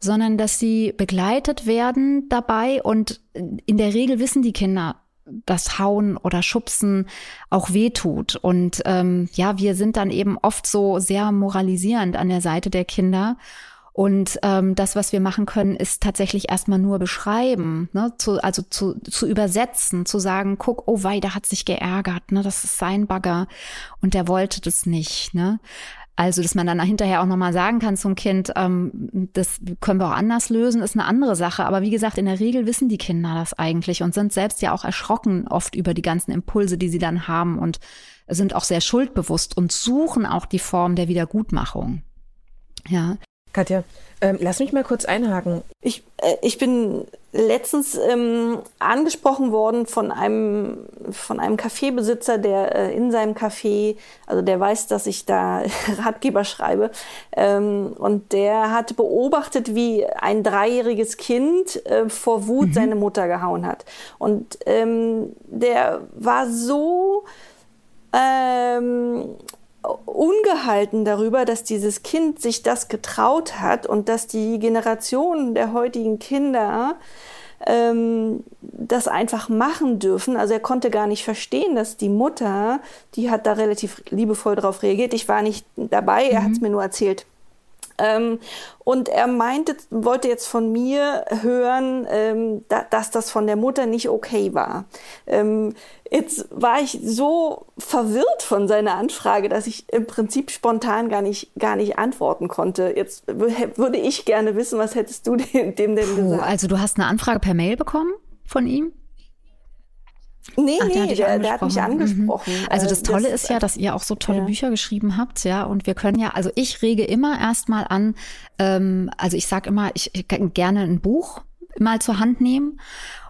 sondern dass sie begleitet werden dabei und in der Regel wissen die Kinder, dass Hauen oder Schubsen auch wehtut. Und ähm, ja, wir sind dann eben oft so sehr moralisierend an der Seite der Kinder und ähm, das, was wir machen können, ist tatsächlich erstmal nur beschreiben, ne? zu, also zu, zu übersetzen, zu sagen, guck, oh wei, der hat sich geärgert, ne? das ist sein Bagger und der wollte das nicht. Ne? Also, dass man dann hinterher auch nochmal sagen kann zum Kind, ähm, das können wir auch anders lösen, ist eine andere Sache. Aber wie gesagt, in der Regel wissen die Kinder das eigentlich und sind selbst ja auch erschrocken oft über die ganzen Impulse, die sie dann haben und sind auch sehr schuldbewusst und suchen auch die Form der Wiedergutmachung. Ja, Katja, ähm, lass mich mal kurz einhaken. Ich, äh, ich bin letztens ähm, angesprochen worden von einem, von einem Kaffeebesitzer, der äh, in seinem Café, also der weiß, dass ich da Ratgeber schreibe, ähm, und der hat beobachtet, wie ein dreijähriges Kind äh, vor Wut mhm. seine Mutter gehauen hat. Und ähm, der war so ähm, ungehalten darüber, dass dieses Kind sich das getraut hat und dass die Generation der heutigen Kinder ähm, das einfach machen dürfen. Also er konnte gar nicht verstehen, dass die Mutter, die hat da relativ liebevoll drauf reagiert. Ich war nicht dabei, er mhm. hat es mir nur erzählt. Ähm, und er meinte, wollte jetzt von mir hören, ähm, da, dass das von der Mutter nicht okay war. Ähm, jetzt war ich so verwirrt von seiner Anfrage, dass ich im Prinzip spontan gar nicht, gar nicht antworten konnte. Jetzt würde ich gerne wissen, was hättest du dem, dem denn Puh, gesagt? Also du hast eine Anfrage per Mail bekommen von ihm? Nee, Ach, nee, der, der, hat mich angesprochen. Mhm. Also das äh, Tolle das ist ja, dass ihr auch so tolle ja. Bücher geschrieben habt, ja. Und wir können ja, also ich rege immer erstmal an, ähm, also ich sage immer, ich, ich gerne ein Buch mal zur Hand nehmen.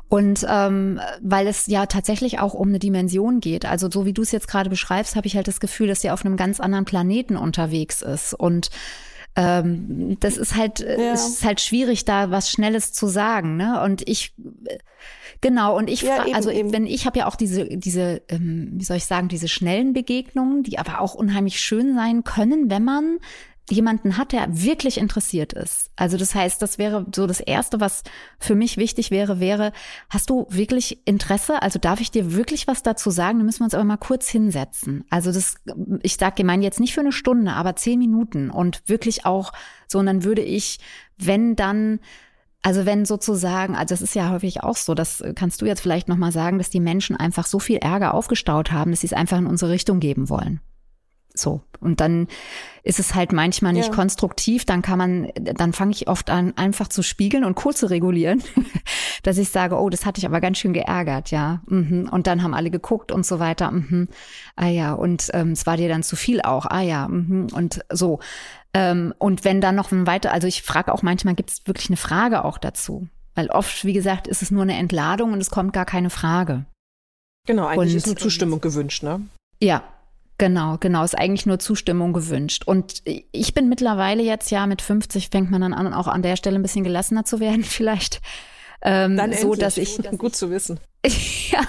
Und ähm, weil es ja tatsächlich auch um eine Dimension geht. Also so wie du es jetzt gerade beschreibst, habe ich halt das Gefühl, dass er auf einem ganz anderen Planeten unterwegs ist. Und ähm, das ist halt, ja. ist halt schwierig, da was Schnelles zu sagen. Ne? Und ich Genau, und ich ja, also eben. wenn ich habe ja auch diese, diese, ähm, wie soll ich sagen, diese schnellen Begegnungen, die aber auch unheimlich schön sein können, wenn man jemanden hat, der wirklich interessiert ist. Also das heißt, das wäre so das Erste, was für mich wichtig wäre, wäre, hast du wirklich Interesse? Also darf ich dir wirklich was dazu sagen? Dann müssen wir uns aber mal kurz hinsetzen. Also das, ich sage, ich meine jetzt nicht für eine Stunde, aber zehn Minuten und wirklich auch so, und dann würde ich, wenn dann Also wenn sozusagen, also es ist ja häufig auch so, das kannst du jetzt vielleicht nochmal sagen, dass die Menschen einfach so viel Ärger aufgestaut haben, dass sie es einfach in unsere Richtung geben wollen. So. Und dann ist es halt manchmal nicht ja. konstruktiv. Dann kann man, dann fange ich oft an, einfach zu spiegeln und kurz zu regulieren, dass ich sage, oh, das hatte ich aber ganz schön geärgert, ja. Mhm. Und dann haben alle geguckt und so weiter. Mhm. Ah ja, und ähm, es war dir dann zu viel auch. Ah ja, mhm. und so. Ähm, und wenn dann noch ein weiter, also ich frage auch manchmal, gibt es wirklich eine Frage auch dazu? Weil oft, wie gesagt, ist es nur eine Entladung und es kommt gar keine Frage. Genau, eigentlich und, ist nur Zustimmung gewünscht, ne? Ja, Genau, genau, ist eigentlich nur Zustimmung gewünscht. Und ich bin mittlerweile jetzt ja mit 50 fängt man dann an, auch an der Stelle ein bisschen gelassener zu werden, vielleicht. Ähm, dann so, endlich. dass ich gut zu wissen. ja.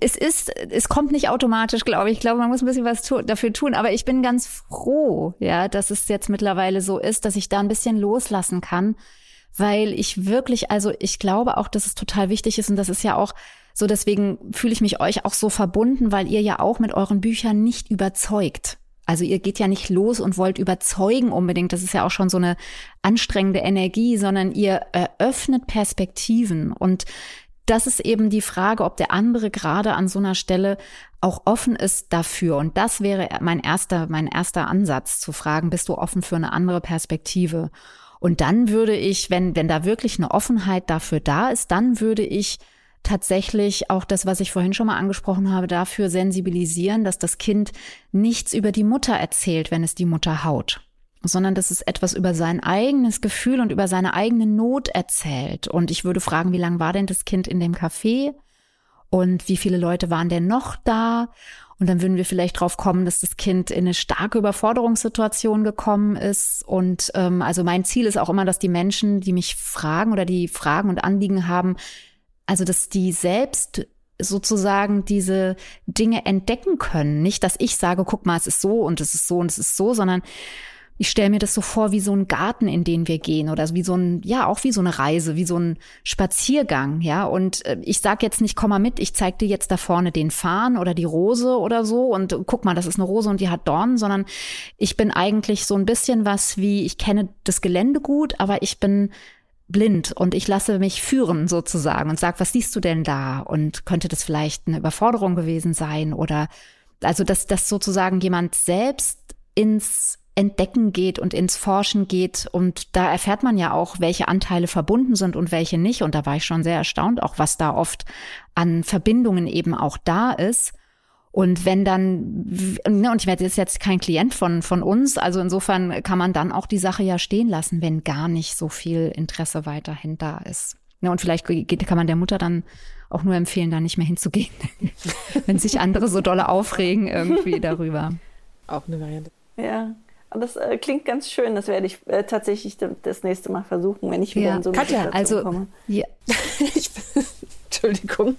es ist, es kommt nicht automatisch, glaube ich. Ich glaube, man muss ein bisschen was tu dafür tun. Aber ich bin ganz froh, ja, dass es jetzt mittlerweile so ist, dass ich da ein bisschen loslassen kann, weil ich wirklich, also ich glaube auch, dass es total wichtig ist und das ist ja auch so deswegen fühle ich mich euch auch so verbunden, weil ihr ja auch mit euren Büchern nicht überzeugt. Also ihr geht ja nicht los und wollt überzeugen unbedingt. Das ist ja auch schon so eine anstrengende Energie, sondern ihr eröffnet Perspektiven. Und das ist eben die Frage, ob der andere gerade an so einer Stelle auch offen ist dafür. Und das wäre mein erster, mein erster Ansatz zu fragen, bist du offen für eine andere Perspektive? Und dann würde ich, wenn, wenn da wirklich eine Offenheit dafür da ist, dann würde ich tatsächlich auch das, was ich vorhin schon mal angesprochen habe, dafür sensibilisieren, dass das Kind nichts über die Mutter erzählt, wenn es die Mutter haut sondern dass es etwas über sein eigenes Gefühl und über seine eigene Not erzählt. Und ich würde fragen, wie lange war denn das Kind in dem Café? Und wie viele Leute waren denn noch da? Und dann würden wir vielleicht drauf kommen, dass das Kind in eine starke Überforderungssituation gekommen ist. Und ähm, also mein Ziel ist auch immer, dass die Menschen, die mich fragen oder die Fragen und Anliegen haben, also, dass die selbst sozusagen diese Dinge entdecken können. Nicht, dass ich sage, guck mal, es ist so und es ist so und es ist so, sondern ich stelle mir das so vor wie so ein Garten, in den wir gehen oder wie so ein, ja, auch wie so eine Reise, wie so ein Spaziergang, ja. Und äh, ich sage jetzt nicht, komm mal mit, ich zeig dir jetzt da vorne den Farn oder die Rose oder so und guck mal, das ist eine Rose und die hat Dornen, sondern ich bin eigentlich so ein bisschen was wie, ich kenne das Gelände gut, aber ich bin blind und ich lasse mich führen sozusagen und sag, was siehst du denn da? Und könnte das vielleicht eine Überforderung gewesen sein oder also dass, dass sozusagen jemand selbst ins Entdecken geht und ins Forschen geht und da erfährt man ja auch, welche Anteile verbunden sind und welche nicht und da war ich schon sehr erstaunt, auch was da oft an Verbindungen eben auch da ist. Und wenn dann, ne, und ich werde jetzt kein Klient von, von uns, also insofern kann man dann auch die Sache ja stehen lassen, wenn gar nicht so viel Interesse weiterhin da ist. Ne, und vielleicht geht, kann man der Mutter dann auch nur empfehlen, da nicht mehr hinzugehen, wenn sich andere so dolle aufregen irgendwie darüber. Auch eine Variante. Ja. Das äh, klingt ganz schön. Das werde ich äh, tatsächlich das nächste Mal versuchen, wenn ich wieder ja. in so eine Katja, also, komme. Ja. ich, Entschuldigung,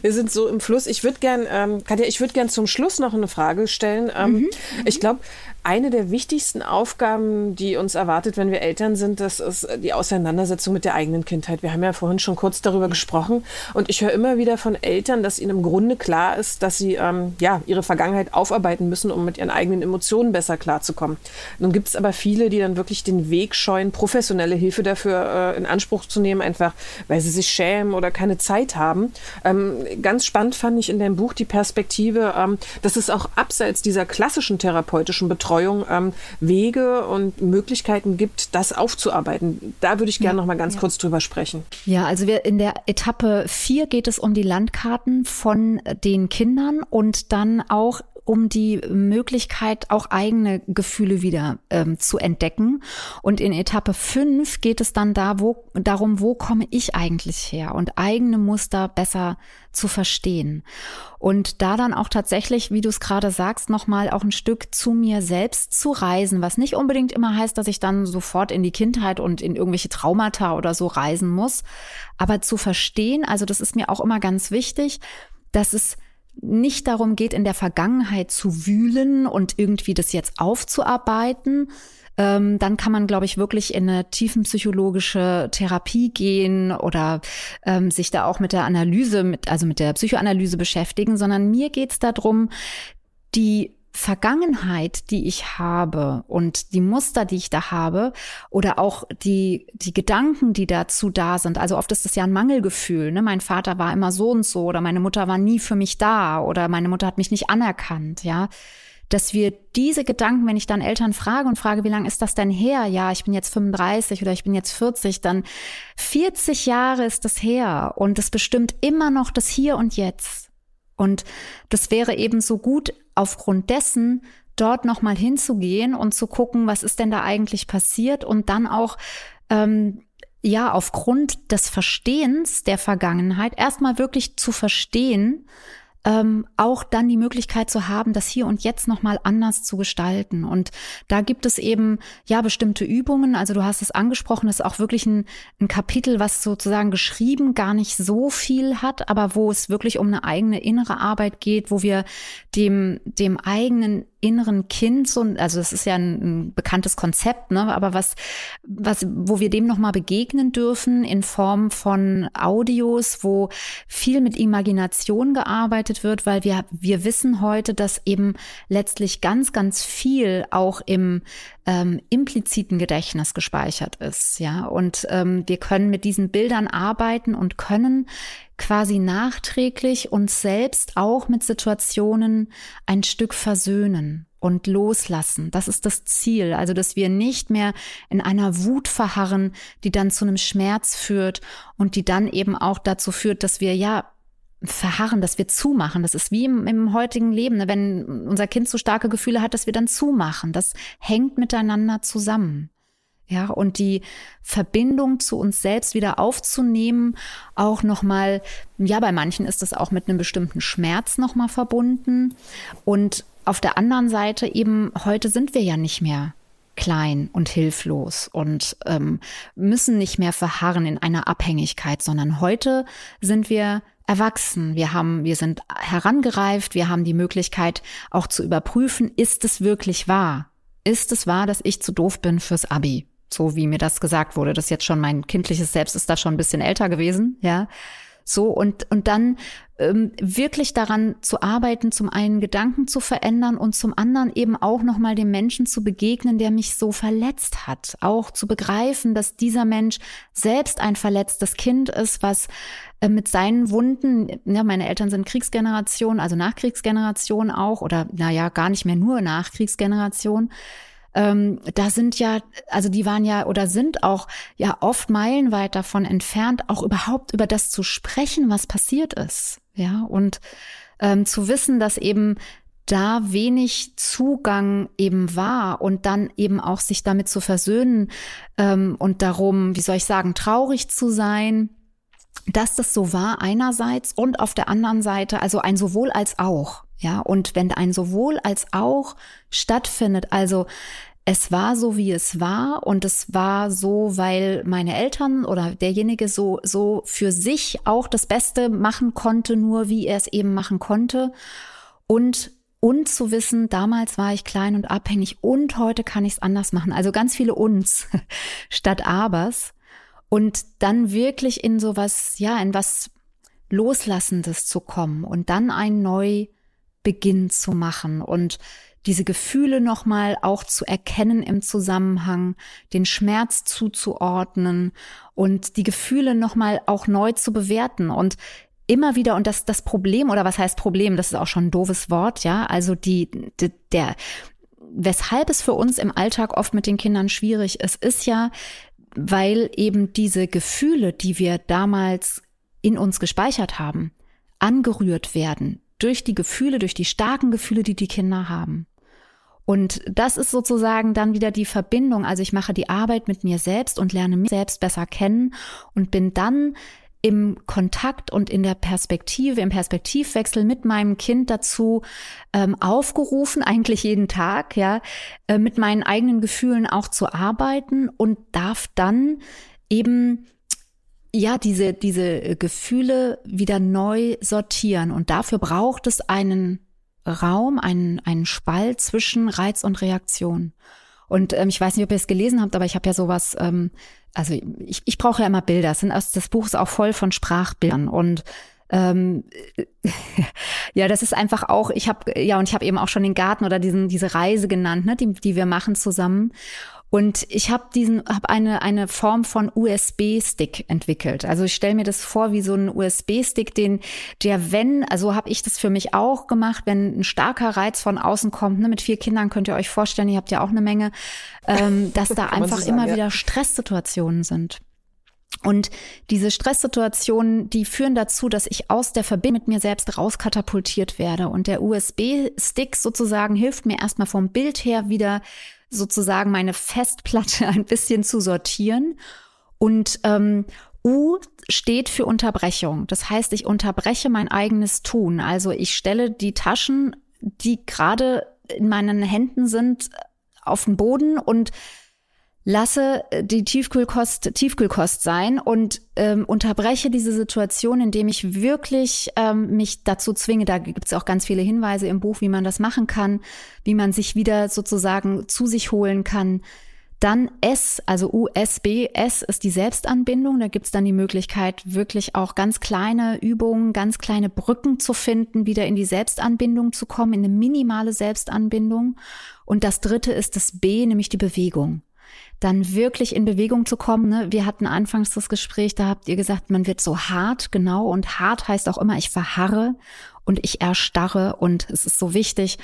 wir sind so im Fluss. Ich würde gern, ähm, Katja, ich würde gern zum Schluss noch eine Frage stellen. Ähm, mhm. Ich glaube, eine der wichtigsten Aufgaben, die uns erwartet, wenn wir Eltern sind, das ist die Auseinandersetzung mit der eigenen Kindheit. Wir haben ja vorhin schon kurz darüber gesprochen und ich höre immer wieder von Eltern, dass ihnen im Grunde klar ist, dass sie ähm, ja ihre Vergangenheit aufarbeiten müssen, um mit ihren eigenen Emotionen besser klarzukommen. Nun gibt es aber viele, die dann wirklich den Weg scheuen, professionelle Hilfe dafür äh, in Anspruch zu nehmen, einfach weil sie sich schämen oder keine Zeit haben. Ähm, ganz spannend fand ich in deinem Buch die Perspektive, ähm, dass es auch abseits dieser klassischen therapeutischen Betreuung Betreuung ähm, Wege und Möglichkeiten gibt, das aufzuarbeiten. Da würde ich gerne ja, noch mal ganz ja. kurz drüber sprechen. Ja, also wir in der Etappe 4 geht es um die Landkarten von den Kindern und dann auch um die Möglichkeit, auch eigene Gefühle wieder ähm, zu entdecken. Und in Etappe 5 geht es dann da, wo, darum, wo komme ich eigentlich her und eigene Muster besser zu verstehen. Und da dann auch tatsächlich, wie du es gerade sagst, nochmal auch ein Stück zu mir selbst zu reisen, was nicht unbedingt immer heißt, dass ich dann sofort in die Kindheit und in irgendwelche Traumata oder so reisen muss, aber zu verstehen, also das ist mir auch immer ganz wichtig, dass es nicht darum geht, in der Vergangenheit zu wühlen und irgendwie das jetzt aufzuarbeiten, ähm, dann kann man, glaube ich, wirklich in eine tiefenpsychologische Therapie gehen oder ähm, sich da auch mit der Analyse, mit, also mit der Psychoanalyse beschäftigen, sondern mir geht es darum, die Vergangenheit, die ich habe und die Muster, die ich da habe oder auch die, die Gedanken, die dazu da sind. Also oft ist es ja ein Mangelgefühl. Ne? Mein Vater war immer so und so oder meine Mutter war nie für mich da oder meine Mutter hat mich nicht anerkannt, ja. Dass wir diese Gedanken, wenn ich dann Eltern frage und frage, wie lange ist das denn her? Ja, ich bin jetzt 35 oder ich bin jetzt 40, dann 40 Jahre ist das her und es bestimmt immer noch das Hier und Jetzt. Und das wäre eben so gut aufgrund dessen, dort nochmal hinzugehen und zu gucken, was ist denn da eigentlich passiert und dann auch ähm, ja aufgrund des Verstehens der Vergangenheit erstmal wirklich zu verstehen, ähm, auch dann die Möglichkeit zu haben, das hier und jetzt nochmal anders zu gestalten. Und da gibt es eben ja bestimmte Übungen. Also du hast es angesprochen, das ist auch wirklich ein, ein Kapitel, was sozusagen geschrieben gar nicht so viel hat, aber wo es wirklich um eine eigene innere Arbeit geht, wo wir dem, dem eigenen inneren Kind so also das ist ja ein, ein, bekanntes Konzept ne? Aber was was wo wir dem noch mal begegnen dürfen in Form von Audios wo viel mit Imagination gearbeitet wird weil wir wir wissen heute dass eben letztlich ganz ganz viel auch im ähm, impliziten Gedächtnis gespeichert ist ja und ähm, wir können mit diesen Bildern arbeiten und können quasi nachträglich uns selbst auch mit Situationen ein Stück versöhnen und loslassen. Das ist das Ziel. Also, dass wir nicht mehr in einer Wut verharren, die dann zu einem Schmerz führt und die dann eben auch dazu führt, dass wir ja verharren, dass wir zumachen. Das ist wie im, im heutigen Leben, ne? wenn unser Kind so starke Gefühle hat, dass wir dann zumachen. Das hängt miteinander zusammen. Ja, und die Verbindung zu uns selbst wieder aufzunehmen, auch nochmal, ja, bei manchen ist das auch mit einem bestimmten Schmerz nochmal verbunden. Und auf der anderen Seite eben, heute sind wir ja nicht mehr klein und hilflos und ähm, müssen nicht mehr verharren in einer Abhängigkeit, sondern heute sind wir erwachsen. Wir haben, wir sind herangereift. Wir haben die Möglichkeit auch zu überprüfen, ist es wirklich wahr? Ist es wahr, dass ich zu doof bin fürs Abi? so wie mir das gesagt wurde. Das jetzt schon mein kindliches Selbst ist da schon ein bisschen älter gewesen, ja. So und und dann ähm, wirklich daran zu arbeiten, zum einen Gedanken zu verändern und zum anderen eben auch noch mal dem Menschen zu begegnen, der mich so verletzt hat, auch zu begreifen, dass dieser Mensch selbst ein verletztes Kind ist, was äh, mit seinen Wunden, ja, meine Eltern sind Kriegsgeneration, also Nachkriegsgeneration auch oder na ja, gar nicht mehr nur Nachkriegsgeneration ähm, da sind ja, also die waren ja oder sind auch ja oft meilenweit davon entfernt, auch überhaupt über das zu sprechen, was passiert ist. Ja, und ähm, zu wissen, dass eben da wenig Zugang eben war und dann eben auch sich damit zu versöhnen ähm, und darum, wie soll ich sagen, traurig zu sein, dass das so war einerseits und auf der anderen Seite, also ein sowohl als auch. Ja, und wenn ein sowohl als auch stattfindet, also es war so, wie es war und es war so, weil meine Eltern oder derjenige so, so für sich auch das Beste machen konnte, nur wie er es eben machen konnte und und zu wissen, damals war ich klein und abhängig und heute kann ich es anders machen. Also ganz viele uns statt abers und dann wirklich in sowas, ja, in was Loslassendes zu kommen und dann ein Neubeginn zu machen und diese Gefühle nochmal auch zu erkennen im Zusammenhang, den Schmerz zuzuordnen und die Gefühle nochmal auch neu zu bewerten und immer wieder und das das Problem oder was heißt Problem, das ist auch schon ein doofes Wort, ja, also die, die der weshalb es für uns im Alltag oft mit den Kindern schwierig ist, ist ja, weil eben diese Gefühle, die wir damals in uns gespeichert haben, angerührt werden durch die Gefühle, durch die starken Gefühle, die die Kinder haben. Und das ist sozusagen dann wieder die Verbindung. Also ich mache die Arbeit mit mir selbst und lerne mich selbst besser kennen und bin dann im Kontakt und in der Perspektive, im Perspektivwechsel mit meinem Kind dazu ähm, aufgerufen, eigentlich jeden Tag, ja, äh, mit meinen eigenen Gefühlen auch zu arbeiten und darf dann eben ja, diese, diese Gefühle wieder neu sortieren. Und dafür braucht es einen Raum, einen, einen Spalt zwischen Reiz und Reaktion. Und ähm, ich weiß nicht, ob ihr es gelesen habt, aber ich habe ja sowas, ähm, also ich, ich brauche ja immer Bilder. Das, sind, das Buch ist auch voll von Sprachbildern. Und ähm, ja, das ist einfach auch, ich habe, ja, und ich habe eben auch schon den Garten oder diesen, diese Reise genannt, ne, die, die wir machen zusammen. Und ich habe diesen, habe eine eine Form von USB-Stick entwickelt. Also ich stelle mir das vor wie so ein USB-Stick, den der wenn, also habe ich das für mich auch gemacht, wenn ein starker Reiz von außen kommt. Ne, mit vier Kindern könnt ihr euch vorstellen, ihr habt ja auch eine Menge, ähm, dass da einfach so sagen, immer ja. wieder Stresssituationen sind. Und diese Stresssituationen, die führen dazu, dass ich aus der Verbindung mit mir selbst rauskatapultiert werde. Und der USB-Stick sozusagen hilft mir erstmal vom Bild her wieder sozusagen meine Festplatte ein bisschen zu sortieren. Und ähm, U steht für Unterbrechung. Das heißt, ich unterbreche mein eigenes Tun. Also ich stelle die Taschen, die gerade in meinen Händen sind, auf den Boden und lasse äh, die Tiefkühlkost Tiefkühlkost sein und ähm, unterbreche diese Situation, indem ich wirklich ähm, mich dazu zwinge. Da gibt es auch ganz viele Hinweise im Buch, wie man das machen kann, wie man sich wieder sozusagen zu sich holen kann. Dann S, also USB, S ist die Selbstanbindung. Da gibt's dann die Möglichkeit, wirklich auch ganz kleine Übungen, ganz kleine Brücken zu finden, wieder in die Selbstanbindung zu kommen, in eine minimale Selbstanbindung. Und das dritte ist das B, nämlich die Bewegung dann wirklich in Bewegung zu kommen. Ne? Wir hatten anfangs das Gespräch, da habt ihr gesagt, man wird so hart, genau. Und hart heißt auch immer, ich verharre und ich erstarre. Und es ist so wichtig,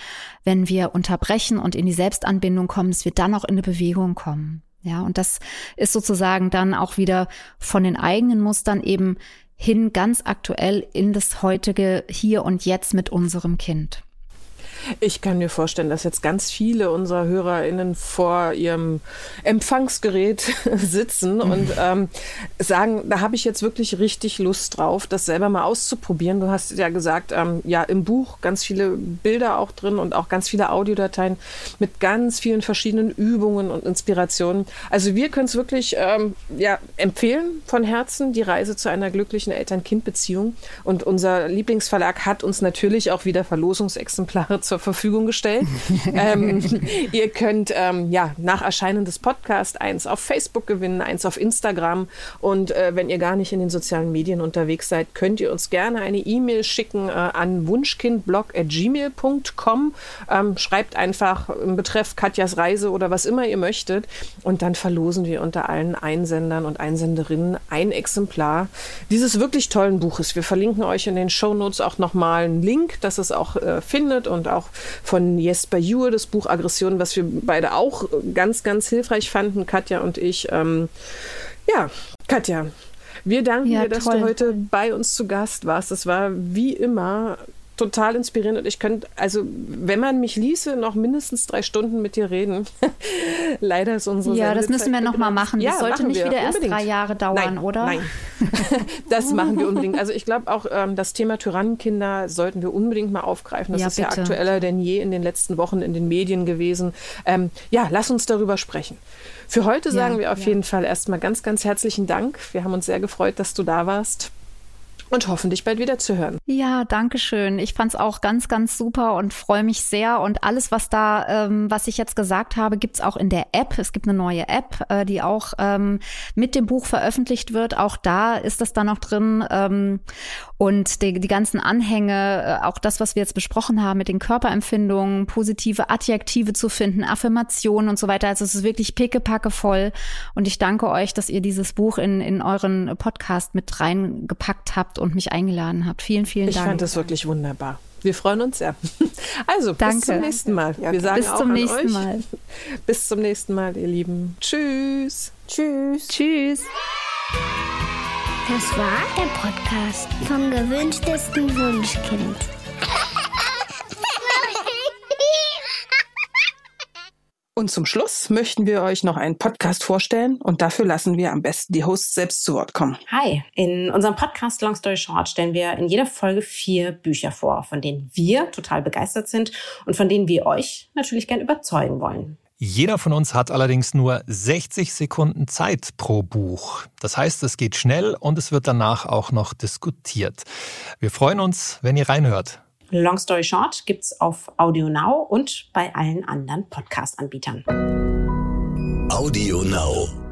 wenn wir unterbrechen und in die Selbstanbindung kommen, dass wir dann auch in eine Bewegung kommen. Ja, und das ist sozusagen dann auch wieder von den eigenen Mustern eben hin ganz aktuell in das heutige Hier und Jetzt mit unserem Kind. Ich kann mir vorstellen, dass jetzt ganz viele unserer HörerInnen vor ihrem Empfangsgerät sitzen und ähm, sagen, da habe ich jetzt wirklich richtig Lust drauf, das selber mal auszuprobieren. Du hast ja gesagt, ähm, ja, im Buch ganz viele Bilder auch drin und auch ganz viele Audiodateien mit ganz vielen verschiedenen Übungen und Inspirationen. Also wir können es wirklich ähm, ja, empfehlen von Herzen, die Reise zu einer glücklichen Eltern-Kind-Beziehung. Und unser Lieblingsverlag hat uns natürlich auch wieder Verlosungsexemplare zur Verfügung gestellt. ähm, ihr könnt ähm, ja nach Erscheinen des Podcasts eins auf Facebook gewinnen, eins auf Instagram. Und äh, wenn ihr gar nicht in den sozialen Medien unterwegs seid, könnt ihr uns gerne eine E-Mail schicken äh, an wunschkindblog.gmail.com. Ähm, schreibt einfach im Betreff Katjas Reise oder was immer ihr möchtet. Und dann verlosen wir unter allen Einsendern und Einsenderinnen ein Exemplar dieses wirklich tollen Buches. Wir verlinken euch in den Show Notes auch nochmal einen Link, dass es auch äh, findet und auch von Jesper Juhe, das Buch Aggression, was wir beide auch ganz, ganz hilfreich fanden, Katja und ich. Ähm, ja, Katja, wir danken ja, dir, dass toll. du heute bei uns zu Gast warst. Es war wie immer total inspirierend und ich könnte, also wenn man mich ließe, noch mindestens drei Stunden mit dir reden. Leider ist unsere Ja, das müssen wir nochmal machen. Das ja, sollte nicht wieder erst drei Jahre dauern, nein, oder? Nein, das machen wir unbedingt. Also ich glaube auch, ähm, das Thema Tyrannenkinder sollten wir unbedingt mal aufgreifen. Das ja, ist bitte. ja aktueller denn je in den letzten Wochen in den Medien gewesen. Ähm, ja, lass uns darüber sprechen. Für heute sagen ja, wir auf jeden Fall erstmal ganz, ganz herzlichen Dank. Wir haben uns sehr gefreut, dass du da warst und hoffentlich bald wieder zu hören. Ja, danke schön. Ich fand es auch ganz, ganz super und freue mich sehr. Und alles, was da, ähm, was ich jetzt gesagt habe, gibt's auch in der App. Es gibt eine neue App, äh, die auch ähm, mit dem Buch veröffentlicht wird. Auch da ist das dann noch drin. Ähm, und die, die ganzen Anhänge, äh, auch das, was wir jetzt besprochen haben mit den Körperempfindungen, positive Adjektive zu finden, Affirmationen und so weiter. Also es ist wirklich pickepacke voll. Und ich danke euch, dass ihr dieses Buch in, in euren Podcast mit reingepackt habt und mich eingeladen habt. Vielen, vielen ich Dank. Ich fand das wirklich wunderbar. Wir freuen uns sehr. Also, Danke. bis zum nächsten Mal. Wir sagen bis zum nächsten euch, Mal. Bis zum nächsten Mal, ihr Lieben. Tschüss. Tschüss. Tschüss. Das war der Podcast vom gewünschtesten Wunschkind. Und zum Schluss möchten wir euch noch einen Podcast vorstellen und dafür lassen wir am besten die Hosts selbst zu Wort kommen. Hi, in unserem Podcast Long Story Short stellen wir in jeder Folge vier Bücher vor, von denen wir total begeistert sind und von denen wir euch natürlich gern überzeugen wollen. Jeder von uns hat allerdings nur 60 Sekunden Zeit pro Buch. Das heißt, es geht schnell und es wird danach auch noch diskutiert. Wir freuen uns, wenn ihr reinhört. Long Story Short gibt's auf Audio Now und bei allen anderen Podcast-Anbietern. Audio Now.